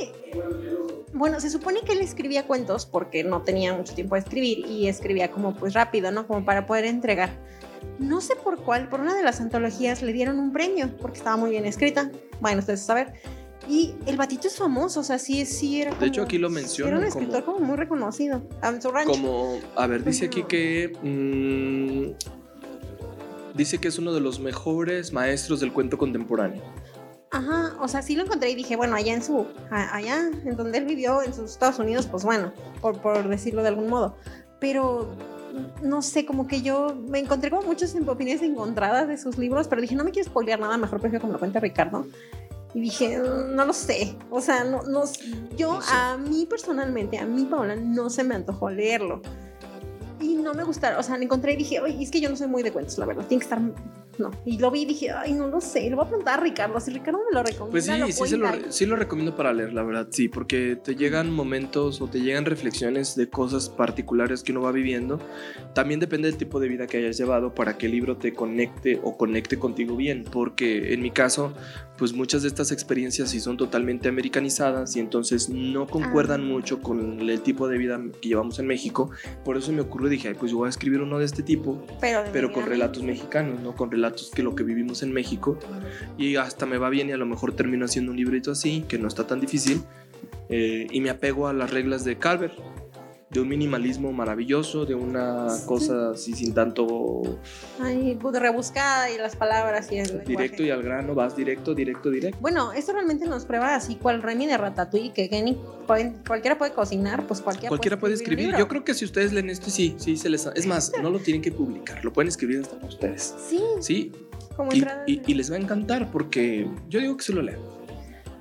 B: bueno, se supone que él escribía cuentos porque no tenía mucho tiempo de escribir y escribía como pues rápido, ¿no? Como para poder entregar no sé por cuál, por una de las antologías le dieron un premio porque estaba muy bien escrita. Bueno, ustedes saber. Y el batito es famoso, o sea, sí, sí era.
A: De hecho,
B: como-
A: aquí lo mencionan
B: Era un
A: como-
B: escritor como, muy reconocido su rancho.
A: Como, a ver, dice aquí que. mm, dice que es uno de los mejores maestros del cuento contemporáneo.
B: Ajá, o sea, sí lo encontré y dije, bueno, allá en su, allá en donde él vivió, en sus Estados Unidos, pues bueno, por, por decirlo de algún modo. Pero no sé, como que yo me encontré como muchas opiniones encontradas de sus libros, pero dije, no me quiero spoilear nada, mejor prefiero que me lo cuente Ricardo. Y dije, "Mm, no lo sé. O sea, no, no, yo,
A: No sé.
B: a mí personalmente, a mí, Paola, no se me antojó leerlo. Y no me gustaron, o sea, lo encontré y dije, oye, es que yo no soy muy de cuentos, la verdad, tiene que estar, no. Y lo vi y dije, ay, no lo sé, le voy a preguntar a Ricardo, si Ricardo me lo recomienda.
A: Pues sí,
B: lo
A: sí, se lo, sí lo recomiendo para leer, la verdad, sí, porque te llegan momentos o te llegan reflexiones de cosas particulares que uno va viviendo. También depende del tipo de vida que hayas llevado para que el libro te conecte o conecte contigo bien, porque en mi caso, pues muchas de estas experiencias sí son totalmente americanizadas y entonces no concuerdan
B: Ah.
A: mucho con el tipo de vida que llevamos en México. Por eso me ocurrió, dije, ay, pues yo voy a escribir uno de este tipo,
B: pero,
A: pero con relatos mexicanos, ¿no? Con relatos que lo que vivimos en México. Y hasta me va bien y a lo mejor termino haciendo un librito así, que no está tan difícil. eh, y me apego a las reglas de Calvert, de un minimalismo maravilloso, de una
B: Sí.
A: cosa así sin tanto
B: Ay, rebuscada y las palabras y el lenguaje.
A: directo y al grano, vas directo, directo, directo.
B: Bueno, esto realmente nos prueba así cual Remy de Ratatouille, que, que ni- cualquiera puede cocinar, pues cualquiera,
A: Cualquiera puede escribir. Yo creo que si ustedes leen esto, sí, sí se les... Es más, no lo tienen que publicar, lo pueden escribir hasta ustedes.
B: Sí,
A: Sí,
B: como
A: y- y les va a encantar porque yo digo que se lo lean.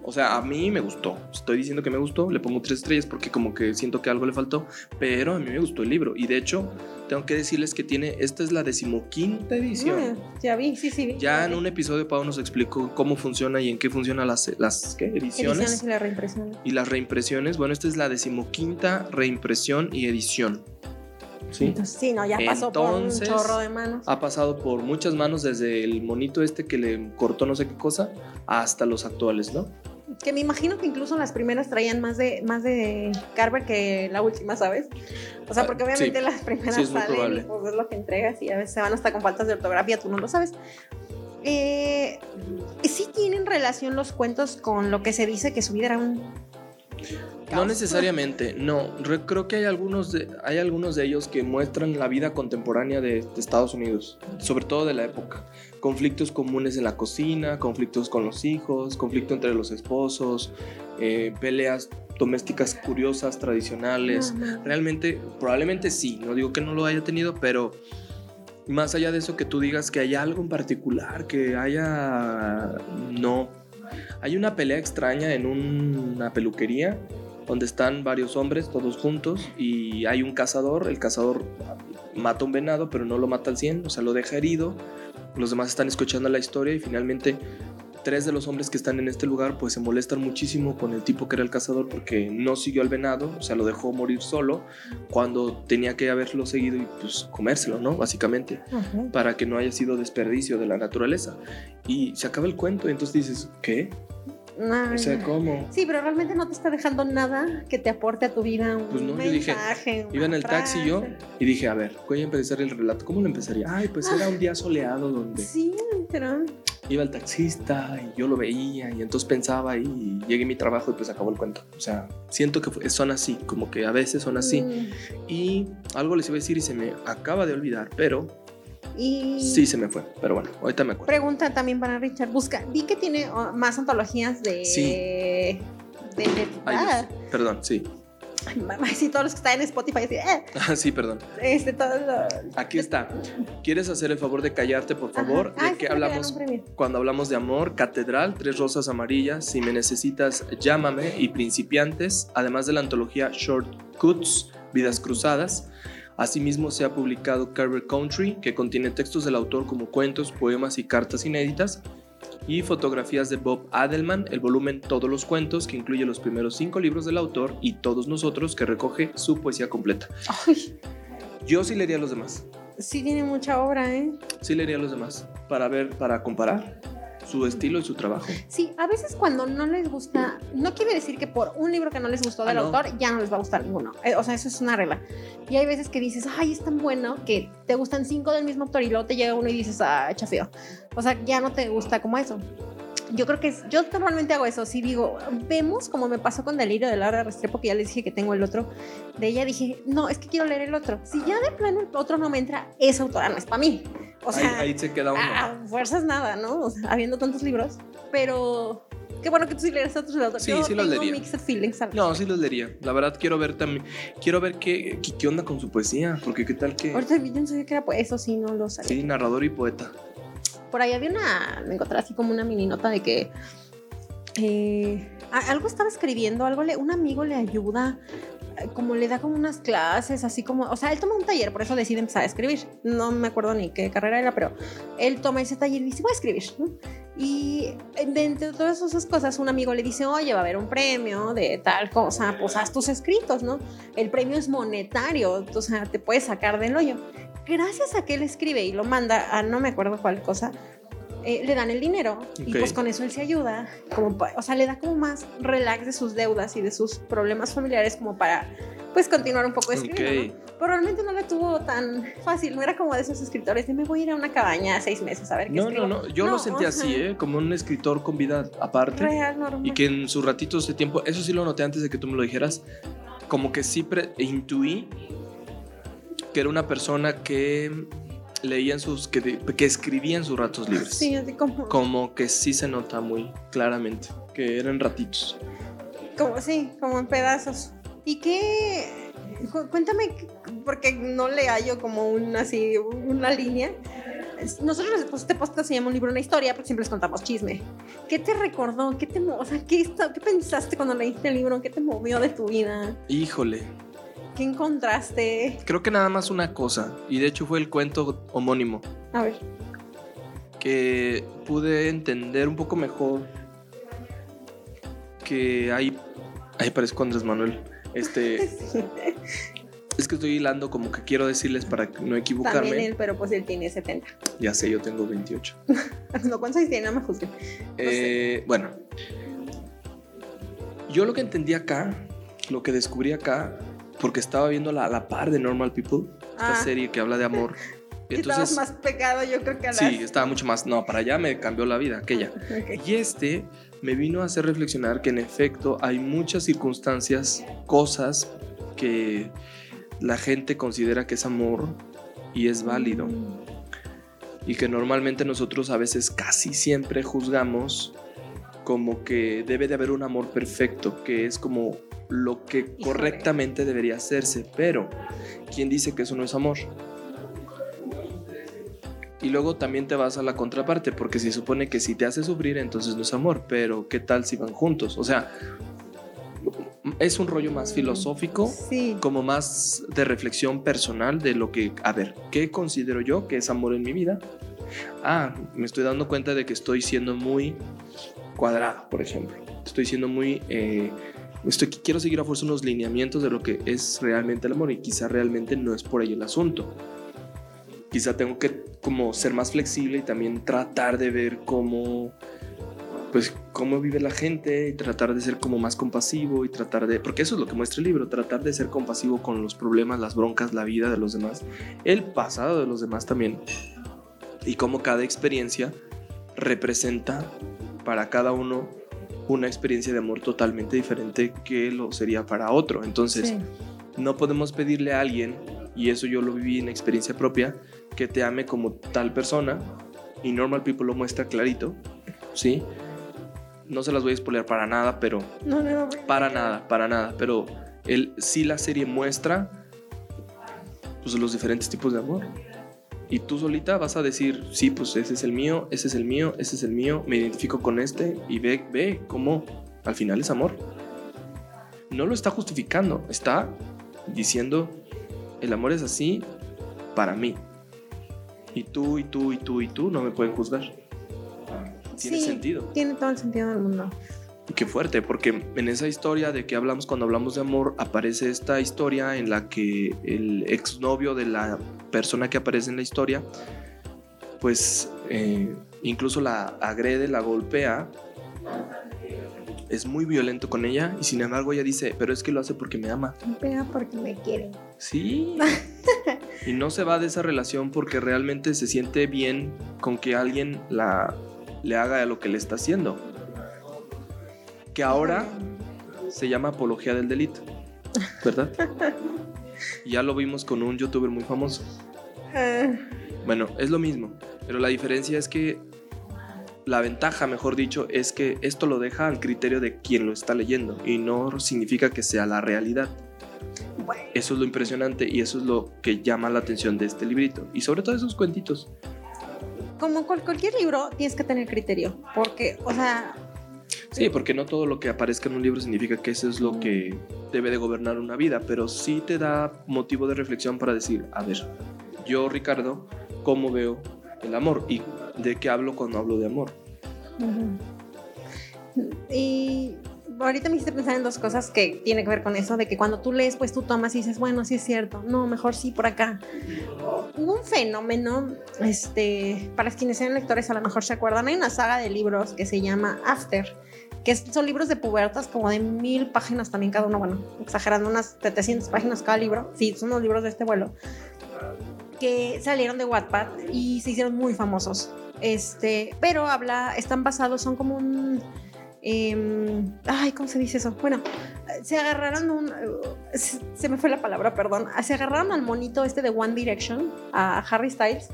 A: O sea, a mí me gustó. Estoy diciendo que me gustó. Le pongo tres estrellas porque como que siento que algo le faltó. Pero a mí me gustó el libro. Y de hecho, tengo que decirles que tiene... Esta es la decimoquinta edición.
B: Ah, ya vi, sí, sí. vi.
A: Ya en un episodio Pau nos explicó cómo funciona y en qué funcionan las, las ¿qué? ediciones,
B: Ediciones y la reimpresión.
A: y las reimpresiones. Bueno, esta es la decimoquinta reimpresión y edición. ¿Sí?
B: Entonces, sí, no, ya pasó
A: Entonces-
B: por un chorro de manos.
A: ha pasado por muchas manos, desde el monito este que le cortó no sé qué cosa, hasta los actuales, ¿no?
B: Que me imagino que incluso las primeras traían más de más de Carver que la última, ¿sabes? O sea,
A: Ah,
B: porque obviamente
A: sí.
B: las primeras
A: Sí,
B: salen y pues es lo que entregas y a veces se van hasta con faltas de ortografía, tú no lo sabes. Eh, sí tienen relación los cuentos con lo que se dice que su vida era un...
A: No necesariamente, no. Re- creo que hay algunos, de, hay algunos de ellos que muestran la vida contemporánea de, de Estados Unidos, sobre todo de la época. Conflictos comunes en la cocina, conflictos con los hijos, conflicto entre los esposos, eh, peleas domésticas curiosas, tradicionales.
B: Ajá.
A: Realmente, probablemente sí, no digo que no lo haya tenido, pero más allá de eso que tú digas que hay algo en particular, que haya... No. Hay una pelea extraña en un- una peluquería donde están varios hombres todos juntos y hay un cazador, el cazador mata un venado pero no lo mata al 100, o sea, lo deja herido, los demás están escuchando la historia y finalmente tres de los hombres que están en este lugar pues se molestan muchísimo con el tipo que era el cazador porque no siguió al venado, o sea, lo dejó morir solo cuando tenía que haberlo seguido y pues comérselo, ¿no? Básicamente,
B: Ajá.
A: para que no haya sido desperdicio de la naturaleza. Y se acaba el cuento y entonces dices, ¿qué?
B: Ay,
A: O sea, ¿cómo?
B: Sí, pero realmente no te está dejando nada que te aporte a tu vida un
A: Pues no, yo dije,
B: mensaje.
A: Iba en el taxi yo y dije, a ver, voy a empezar el relato. ¿Cómo lo empezaría? Ay, pues era un día soleado donde
B: Sí, pero
A: iba el taxista y yo lo veía y entonces pensaba y llegué a mi trabajo y pues acabó el cuento. O sea, siento que son así, como que a veces son así.
B: Mm,
A: Y algo les iba a decir y se me acaba de olvidar, pero
B: Y
A: sí se me fue. Pero bueno, ahorita me acuerdo.
B: pregunta también para Richard. Busca, vi que tiene oh, más antologías de.
A: Sí.
B: De, de-
A: Ay,
B: ah.
A: Perdón, sí.
B: ay, mamá, sí, todos los que están en Spotify. Así, eh,
A: Ah, sí, perdón.
B: este, todo lo-
A: Aquí está. ¿Quieres hacer el favor de callarte, por favor?
B: Ajá. Ah,
A: ¿De
B: sí,
A: qué
B: me regalan
A: hablamos? Cuando hablamos de amor, Catedral, Tres Rosas Amarillas, Si me necesitas, llámame y Principiantes, además de la antología Shortcuts, Vidas Cruzadas. Asimismo se ha publicado Carver Country, que contiene textos del autor como cuentos, poemas y cartas inéditas, y fotografías de Bob Adelman, el volumen Todos los Cuentos, que incluye los primeros cinco libros del autor y Todos Nosotros, que recoge su poesía completa.
B: Ay,
A: Yo sí leería los demás.
B: sí tiene mucha obra, ¿eh?
A: Sí leería los demás para ver, para comparar su estilo y su trabajo.
B: Sí, a veces cuando no les gusta, no quiere decir que por un libro que no les gustó
A: Ah,
B: del
A: no.
B: autor ya no les va a gustar ninguno. Eh, O sea, eso es una regla. Y hay veces que dices, ay, es tan bueno que te gustan cinco del mismo autor y luego te llega uno y dices, ah, echa feo. O sea, ya no te gusta como eso. Yo creo que es, yo normalmente hago eso, sí digo, vemos como me pasó con Delirio de Laura Restrepo, que ya les dije que tengo el otro, de ella dije, no, es que quiero leer el otro. Si ya de plano el otro no me entra, esa autora no es para mí. O sea,
A: ahí, ahí se queda uno.
B: a fuerzas nada, ¿no? O sea, habiendo tantos libros, pero qué bueno que tú sí leeras otros autores.
A: Sí,
B: Yo
A: sí los leería.
B: feelings.
A: No, sí los leería. La verdad quiero ver también, quiero ver qué, qué, qué onda con su poesía, porque qué tal que...
B: Ahorita yo no sabía que era pues eso, sí, no lo sabía.
A: Sí, narrador y poeta.
B: Por ahí había una, me encontré así como una mini nota de que eh, algo estaba escribiendo, algo le, un amigo le ayuda, eh, como le da como unas clases, así como, o sea, él toma un taller, por eso decide empezar a escribir. No me acuerdo ni qué carrera era, pero él toma ese taller y dice, voy a escribir. ¿no? Y eh, entre todas esas cosas, un amigo le dice, oye, va a haber un premio de tal cosa, pues haz tus escritos, ¿no? El premio es monetario, o sea, te puedes sacar del hoyo. Gracias a que él escribe y lo manda a no me acuerdo cuál cosa, eh, le dan el dinero y
A: Ok.
B: pues con eso él se ayuda, como o sea, le da como más relax de sus deudas y de sus problemas familiares como para pues continuar un poco escribiendo,
A: Ok.
B: ¿no? Pero realmente no le tuvo tan fácil, no era como de esos escritores de me voy a ir a una cabaña seis meses a ver qué
A: No, no,
B: escribo.
A: no, yo lo sentí así, ¿eh? Como un escritor con vida aparte.
B: Real, normal.
A: Y que en sus ratitos de tiempo, eso sí lo noté antes de que tú me lo dijeras, como que sí intuí que era una persona que leía en sus, que, que escribía en sus ratos libres.
B: Sí, así como,
A: Como que sí se nota muy claramente que eran ratitos.
B: como sí, como en pedazos. ¿Y qué? Cu- Cuéntame, porque no le hallo como un, así, una línea. Nosotros, pues, este podcast se llama un libro, una historia, porque siempre les contamos chisme. ¿Qué te recordó? ¿Qué te, o sea, ¿qué, qué pensaste cuando leíste el libro? ¿Qué te movió de tu vida?
A: Híjole,
B: ¿Qué encontraste?
A: creo que nada más una cosa, y de hecho fue el cuento homónimo,
B: A ver.
A: que pude entender un poco mejor que hay... Ahí parezco Andrés Manuel. Este, es que estoy hilando como que quiero decirles para no
B: También
A: equivocarme.
B: él, pero pues él tiene 70.
A: Ya sé, yo tengo 28.
B: No, ¿cuántos años tiene? No me juzguen.
A: Eh, bueno, yo lo que entendí acá, lo que descubrí acá, porque estaba viendo la, la par de Normal People, esta
B: Ah.
A: serie que habla de amor.
B: Y estabas
A: Entonces,
B: más pegado, yo creo que a las...
A: sí, estaba mucho más. No, para allá me cambió la vida, aquella. Y este me vino a hacer reflexionar que en efecto hay muchas circunstancias, cosas que la gente considera que es amor y es válido. Y que normalmente nosotros a veces casi siempre juzgamos como que debe de haber un amor perfecto, que es como lo que correctamente debería hacerse. Pero, ¿quién dice que eso no es amor? Y luego también te vas a la contraparte, porque se supone que si te hace sufrir, entonces no es amor, pero ¿qué tal si van juntos? O sea, es un rollo más filosófico,
B: Sí.
A: como más de reflexión personal de lo que, a ver, ¿qué considero yo que es amor en mi vida? Ah, me estoy dando cuenta de que estoy siendo muy cuadrado, por ejemplo. Estoy siendo muy... eh, estoy, quiero seguir a fuerza unos lineamientos de lo que es realmente el amor y quizá realmente no es por ahí el asunto. Quizá tengo que como ser más flexible y también tratar de ver cómo pues cómo vive la gente y tratar de ser como más compasivo y tratar de, porque eso es lo que muestra el libro, tratar de ser compasivo con los problemas, las broncas, la vida de los demás, el pasado de los demás también y cómo cada experiencia representa para cada uno una experiencia de amor totalmente diferente que lo sería para otro. Entonces,
B: Sí.
A: no podemos pedirle a alguien, y eso yo lo viví en experiencia propia, que te ame como tal persona, y Normal People lo muestra clarito, ¿sí? No se las voy a spoiler para nada, pero
B: No, no, no.
A: para nada, para nada, pero él sí la serie muestra pues los diferentes tipos de amor. Y tú solita vas a decir, sí, pues ese es el mío, ese es el mío, ese es el mío, me identifico con este y ve, ve cómo al final es amor. No lo está justificando, está diciendo, el amor es así para mí. Y tú, y tú, y tú, y tú no me pueden juzgar. Tiene
B: Sí,
A: sentido.
B: Tiene todo el sentido del mundo.
A: Qué fuerte, porque en esa historia de que hablamos cuando hablamos de amor, aparece esta historia en la que el exnovio de la persona que aparece en la historia, pues eh, incluso la agrede, la golpea, es muy violento con ella y sin embargo ella dice, pero es que lo hace porque me ama.
B: Me pega porque me quiere.
A: Sí. y no se va de esa relación porque realmente se siente bien con que alguien la, le haga lo que le está haciendo. Que ahora se llama apología del delito, ¿verdad? ya lo vimos con un youtuber muy famoso.
B: Ah,
A: Bueno, es lo mismo, pero la diferencia es que la ventaja, mejor dicho, es que esto lo deja al criterio de quien lo está leyendo y no significa que sea la realidad. Eso es lo impresionante y eso es lo que llama la atención de este librito y sobre todo esos cuentitos.
B: como cual- cualquier libro, tienes que tener criterio. Porque, o sea,
A: Sí, porque no todo lo que aparezca en un libro significa que eso es lo que debe de gobernar una vida, pero sí te da motivo de reflexión para decir, a ver, yo Ricardo, ¿cómo veo el amor? ¿Y de qué hablo cuando hablo de amor?
B: Y ahorita me hiciste pensar en dos cosas que tienen que ver con eso, de que cuando tú lees, pues tú tomas y dices, bueno, sí es cierto, no, mejor sí por acá. Hubo un fenómeno, este, para quienes sean lectores a lo mejor se acuerdan, hay una saga de libros que se llama After, que son libros de pubertas, como de mil páginas también cada uno, bueno, exagerando, unas 700 páginas cada libro, sí, son los libros de este vuelo, que salieron de Wattpad y se hicieron muy famosos. Este, pero habla, están basados, son como un. em, ay, ¿cómo se dice eso? Bueno, se agarraron un. se me fue la palabra, perdón. Se agarraron al monito este de One Direction, a Harry Styles,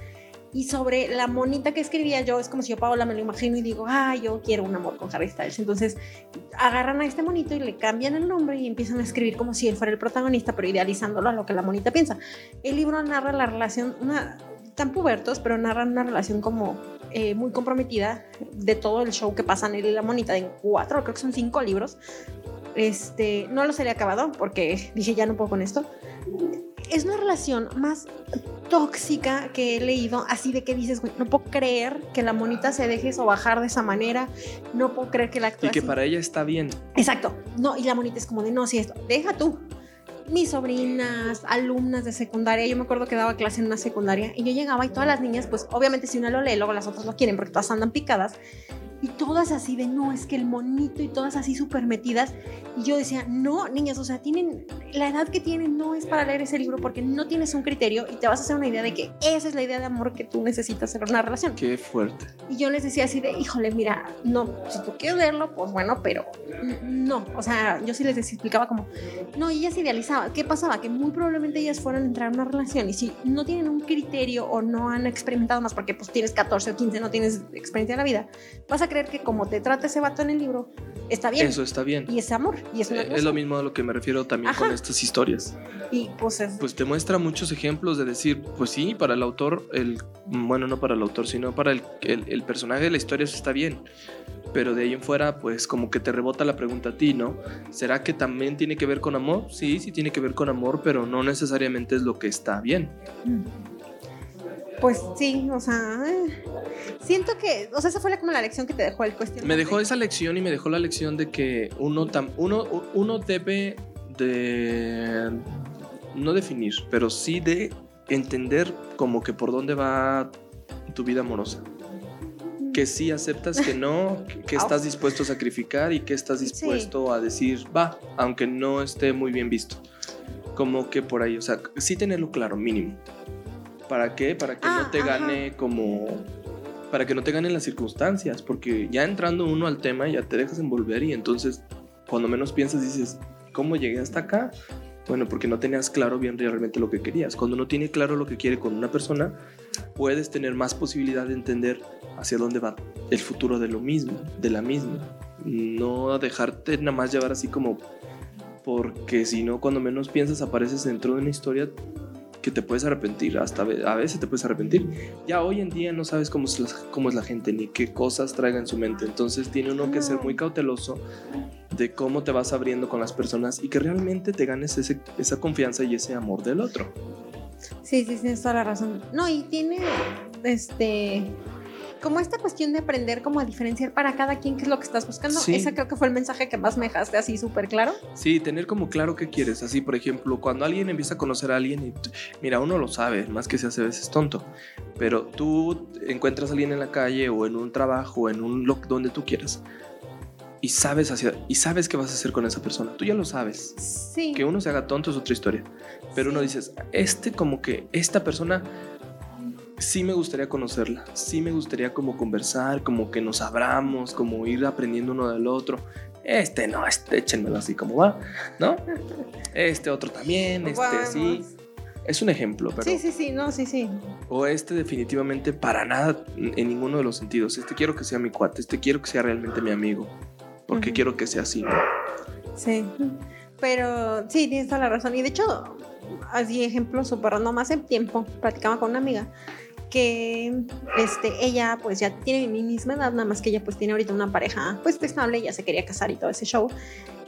B: y sobre la monita que escribía yo, es como si yo, Paola, me lo imagino y digo, ah, yo quiero un amor con Harry Styles. Entonces agarran a este monito y le cambian el nombre y empiezan a escribir como si él fuera el protagonista, pero idealizándolo a lo que la monita piensa. El libro narra la relación, una, tan pubertos, pero narran una relación como eh, muy comprometida de todo el show que pasan él y la monita en cuatro, creo que son cinco libros. Este, no los he acabado porque dije ya no puedo con esto. Es una relación más tóxica que he leído, así de que dices, güey, no puedo creer que la monita se deje bajar de esa manera, no puedo creer que la actúe
A: Y que
B: así.
A: para ella está bien.
B: Exacto. No, y la monita es como de, no, si esto, deja tú. Mis sobrinas, alumnas de secundaria, yo me acuerdo que daba clase en una secundaria y yo llegaba y todas las niñas, pues obviamente si una lo lee, luego las otras lo quieren porque todas andan picadas. Y todas así de, no, es que el monito y todas así súper metidas. Y yo decía, no, niñas, o sea, tienen, la edad que tienen no es para leer ese libro porque no tienes un criterio y te vas a hacer una idea de que esa es la idea de amor que tú necesitas en una relación.
A: Qué fuerte.
B: Y yo les decía así de, híjole, mira, no, si tú quieres leerlo, pues bueno, pero no. O sea, yo sí les explicaba como, no, y ellas idealizaban. ¿Qué pasaba? Que muy probablemente ellas fueran a entrar en una relación y si no tienen un criterio o no han experimentado más, porque pues tienes 14 o 15, no tienes experiencia en la vida, vas a creer que como te trata ese vato en el libro, está bien.
A: Eso está bien.
B: Y es amor, y es una
A: Eh, Es lo mismo a lo que me refiero también
B: Ajá.
A: con estas historias.
B: Y pues es,
A: Pues te muestra muchos ejemplos de decir, pues sí, para el autor, el, bueno, no para el autor, sino para el, el, el personaje de la historia eso está bien. Pero de ahí en fuera, pues como que te rebota la pregunta a ti, ¿no? ¿Será que también tiene que ver con amor? Sí, sí tiene que ver con amor, pero no necesariamente es lo que está bien.
B: Pues sí, o sea, eh, siento que, o sea, esa fue la, como la lección que te dejó el cuestión.
A: Me dejó esa lección y me dejó la lección de que uno, tam- uno, uno debe de no definir, pero sí de entender como que por dónde va tu vida amorosa. Que sí aceptas que no, que- que estás dispuesto a sacrificar y que estás dispuesto a decir, va, aunque no esté muy bien visto. Como que por ahí, o sea, sí tenerlo claro, mínimo. ¿Para qué? Para que
B: Ah,
A: no te
B: ajá.
A: gane como para que no te ganen las circunstancias, porque ya entrando uno al tema ya te dejas envolver y entonces cuando menos piensas dices, ¿cómo llegué hasta acá? Bueno, porque no tenías claro bien realmente lo que querías. Cuando uno tiene claro lo que quiere con una persona, puedes tener más posibilidad de entender hacia dónde va el futuro de lo mismo, de la misma. No dejarte nada más llevar así como porque si no, cuando menos piensas, apareces dentro de una historia que te puedes arrepentir, hasta a veces te puedes arrepentir. Ya hoy en día no sabes cómo es la, cómo es la gente ni qué cosas traiga en su mente, entonces tiene uno que ser muy cauteloso de cómo te vas abriendo con las personas y que realmente te ganes ese- esa confianza y ese amor del otro.
B: Sí, sí, tienes toda la razón. No, y tiene, este, como esta cuestión de aprender como a diferenciar para cada quien qué es lo que estás buscando.
A: Sí.
B: Esa creo que fue el mensaje que más me dejaste así súper claro.
A: Sí, tener como claro qué quieres. Así, por ejemplo, cuando alguien empieza a conocer a alguien, y mira, uno lo sabe, más que se hace a veces tonto, pero tú encuentras a alguien en la calle o en un trabajo, en un lo- donde tú quieras, y sabes hacia, y sabes qué vas a hacer con esa persona. Tú ya lo sabes.
B: Sí.
A: Que uno se haga tonto es otra historia, pero uno
B: Sí.
A: dices, este como que esta persona sí me gustaría conocerla, sí me gustaría como conversar, como que nos abramos, como ir aprendiendo uno del otro. Este no, este échenmelo así como va, ¿no? Este otro también, este sí.
B: Vamos.
A: Es un ejemplo, pero...
B: Sí, sí, sí, no, sí, sí.
A: O este definitivamente para nada en ninguno de los sentidos. Este quiero que sea mi cuate, este quiero que sea realmente mi amigo. Porque quiero que sea así. ¿no?
B: Sí. Pero sí, tienes toda la razón. Y de hecho, así ejemplo súper random, hace tiempo platicaba con una amiga que este, ella pues ya tiene mi misma edad, nada más que ella pues tiene ahorita una pareja pues estable, ya se quería casar y todo ese show.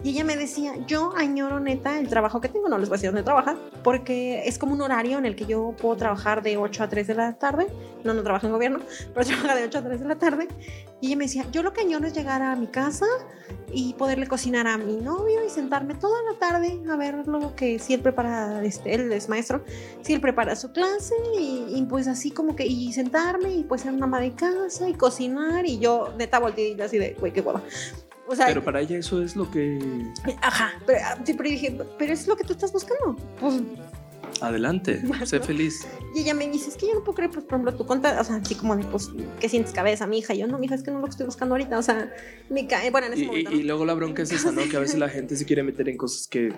B: Y ella me decía, yo añoro neta el trabajo que tengo, no les voy a decir dónde trabaja, porque es como un horario en el que yo puedo trabajar de 8 a 3 de la tarde, no, no trabajo en gobierno, pero trabaja de 8 a 3 de la tarde. Y ella me decía, yo lo que añoro es llegar a mi casa y poderle cocinar a mi novio y sentarme toda la tarde a ver lo que si él prepara, este, él es maestro, si él prepara su clase y, y pues así como que, y sentarme y pues ser mamá de casa y cocinar y yo neta volteé y así de, güey, qué hueva. O sea,
A: Pero para ella eso es lo que...
B: ajá, pero, ah, pero dije, pero es lo que tú estás buscando. Pues,
A: Adelante, sé feliz.
B: y ella me dice, es que yo no puedo creer, pues, por ejemplo, tu conta, o sea, así como de, pues, ¿qué sientes cabeza, mi hija? Yo, no, mi hija, es que no es lo que estoy buscando ahorita, o sea, me cae, bueno, en ese
A: Y,
B: momento,
A: y-
B: ¿no?
A: y luego la bronca es esa, ¿no? Que a veces la gente se quiere meter en cosas que...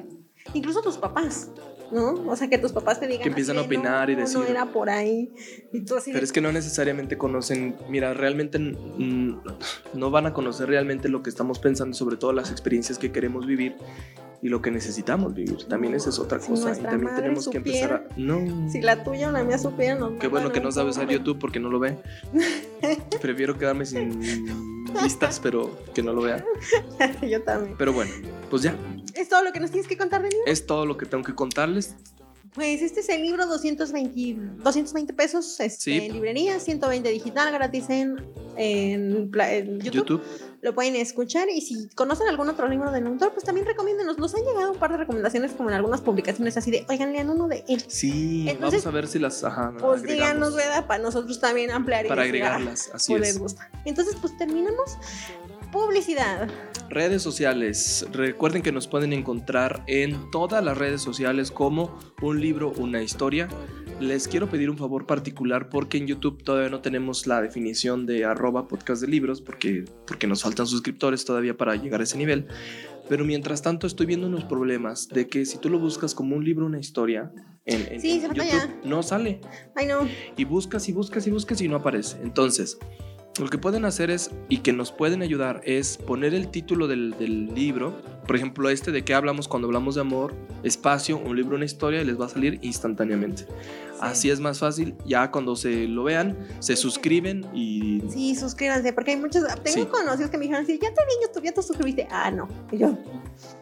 B: incluso tus papás, ¿no? O sea, que tus papás te digan.
A: Que empiezan a
B: de,
A: opinar y
B: "No,
A: decir".
B: No era por ahí. Y tú así. de,
A: Pero es que no necesariamente conocen, mira, realmente no van a conocer realmente lo que estamos pensando, sobre todo las experiencias que queremos vivir y lo que necesitamos vivir. También esa es otra
B: Si
A: cosa. Y también tenemos que empezar a... No.
B: Si la tuya o la mía supieran, nos
A: Qué bueno que no sabe usar. YouTube porque no lo ve. Prefiero quedarme sin vistas, pero que no lo vea.
B: Yo también.
A: Pero bueno, pues ya,
B: Es todo lo que nos tienes que contar de libro.
A: es todo lo que tengo que contarles.
B: Pues este es el libro 220, 220 pesos este,
A: Sí.
B: en librería, 120 digital, gratis en, en, pla- en YouTube.
A: YouTube.
B: Lo pueden escuchar y si conocen algún otro libro del autor, pues también recomiéndenos. Nos han llegado un par de recomendaciones como en algunas publicaciones así de, oigan, lean uno de él.
A: Sí,
B: Entonces,
A: vamos a ver si las ajá,
B: Pues díganos, ¿verdad? Para nosotros también ampliar y
A: Para
B: ah,
A: agregarlas, así
B: pues les
A: es.
B: gusta. Entonces, pues terminamos. Publicidad.
A: Redes sociales. Recuerden que nos pueden encontrar en todas las redes sociales como un libro, una historia. Les quiero pedir un favor particular porque en YouTube todavía no tenemos la definición de arroba podcast de libros porque, porque nos faltan suscriptores todavía para llegar a ese nivel. Pero mientras tanto estoy viendo unos problemas de que si tú lo buscas como un libro, una historia en,
B: Sí,
A: YouTube, no sale
B: Ay, no.
A: y buscas y buscas y buscas y no aparece. Entonces, lo que pueden hacer es, y que nos pueden ayudar, es poner el título del, libro, por ejemplo, este de qué hablamos cuando hablamos de amor, espacio, un libro, una historia, y les va a salir instantáneamente. Así es más fácil, ya cuando se lo vean, se suscriben y...
B: Sí, suscríbanse, porque hay muchos. Tengo
A: Sí. conocidos
B: que me dijeron así: ya te vi en YouTube, ya te suscribiste. Ah, no. Y yo,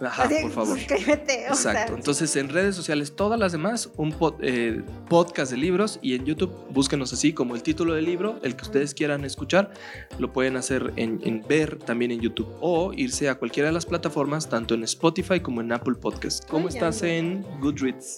A: Ajá,
B: así,
A: por favor.
B: Suscríbete. sea,
A: Exacto. Entonces, en redes sociales, todas las demás, un pod- eh, podcast de libros y en YouTube, búsquenos así como el título del libro, el que ustedes quieran escuchar, lo pueden hacer en, en ver también en YouTube o irse a cualquiera de las plataformas, tanto en Spotify como en Apple Podcast. ¿Cómo
B: Ay,
A: estás en Goodreads?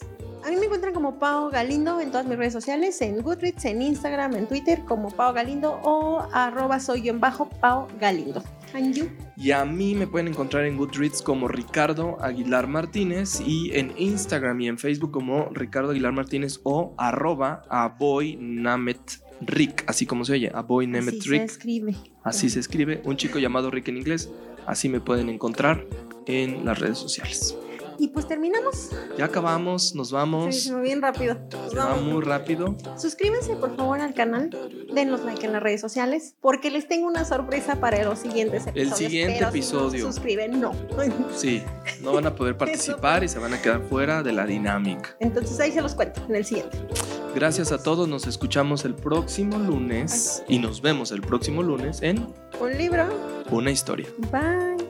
B: Como Pau Galindo en todas mis redes sociales, en Goodreads, en Instagram, en Twitter, como Pau Galindo o arroba soy yo en bajo Pau Galindo. And you?
A: Y a mí me pueden encontrar en Goodreads como Ricardo Aguilar Martínez y en Instagram y en Facebook como Ricardo Aguilar Martínez o arroba aboynametrick, así como se oye,
B: Así
A: aboynametrick.
B: se escribe.
A: Así se escribe, un chico llamado Rick en inglés. Así me pueden encontrar en las redes sociales.
B: Y pues terminamos.
A: Ya acabamos, nos
B: Sí,
A: vamos.
B: me bien rápido. Nos
A: Se va
B: vamos.
A: muy rápido.
B: Suscríbanse por favor al canal, denos like en las redes sociales, porque les tengo una sorpresa para los siguientes episodios.
A: siguiente
B: pero si
A: episodio.
B: no se suscriben, no.
A: Sí, no van a poder participar y se van a quedar fuera de la dinámica.
B: Entonces ahí se los cuento en el siguiente.
A: Gracias a todos, nos escuchamos el próximo lunes y nos vemos el próximo lunes en
B: Un libro.
A: Una historia.
B: Bye.